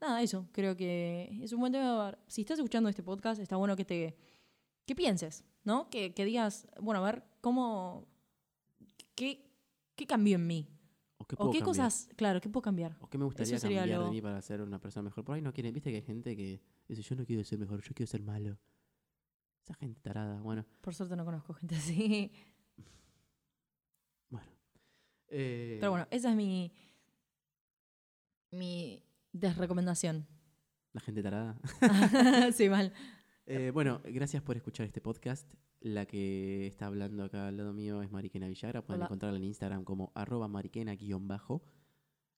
nada, eso. Creo que es un buen tema. Si estás escuchando este podcast, está bueno que te que pienses, ¿no? Que, que digas, bueno, a ver, ¿cómo. ¿Qué, qué cambió en mí? ¿O qué, cosas, claro, qué puedo cambiar? ¿O qué me gustaría Eso sería cambiar lo- de mí para ser una persona mejor? Por ahí no quieren. Viste que hay gente que dice, yo no quiero ser mejor, yo quiero ser malo. Esa gente tarada. Bueno, Por suerte no conozco gente así. [laughs] bueno. Eh, Pero bueno, esa es mi. mi desrecomendación. La gente tarada. [laughs] sí, mal. Eh, bueno, gracias por escuchar este podcast. La que está hablando acá al lado mío es Mariquena Villagra. Pueden Hola. encontrarla en Instagram como arroba mariquena-bajo.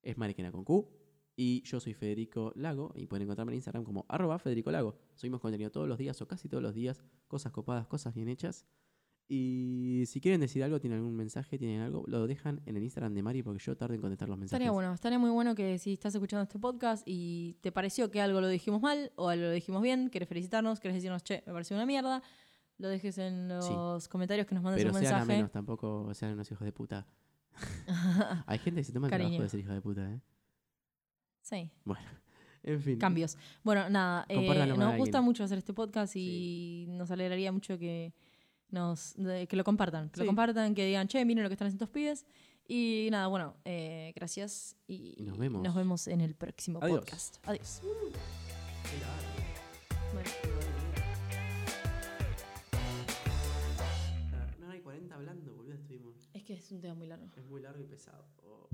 Es Mariquena con Q. Y yo soy Federico Lago y pueden encontrarme en Instagram como arroba Federico Lago. Subimos contenido todos los días o casi todos los días. Cosas copadas, cosas bien hechas. Y si quieren decir algo, tienen algún mensaje, tienen algo, lo dejan en el Instagram de Mari porque yo tardo en contestar los mensajes. Estaría bueno, estaría muy bueno que si estás escuchando este podcast y te pareció que algo lo dijimos mal o algo lo dijimos bien, querés felicitarnos, querés decirnos, che, me pareció una mierda, lo dejes en los comentarios que nos mandes Pero un sean a mensaje. menos, tampoco sean unos hijos de puta. [laughs] Hay gente que se toma el Cariño. trabajo de ser hija de puta, ¿eh? sí. [laughs] En fin. cambios. Bueno, nada, eh, nos gusta mucho hacer este podcast y nos alegraría mucho que nos de- que lo compartan, que lo compartan, que digan, che, miren lo que están haciendo estos pibes. Y nada, bueno, eh, gracias y, nos vemos. nos vemos en el próximo Adiós. podcast. Adiós. Que es un tema muy largo. Es muy largo y pesado. Oh.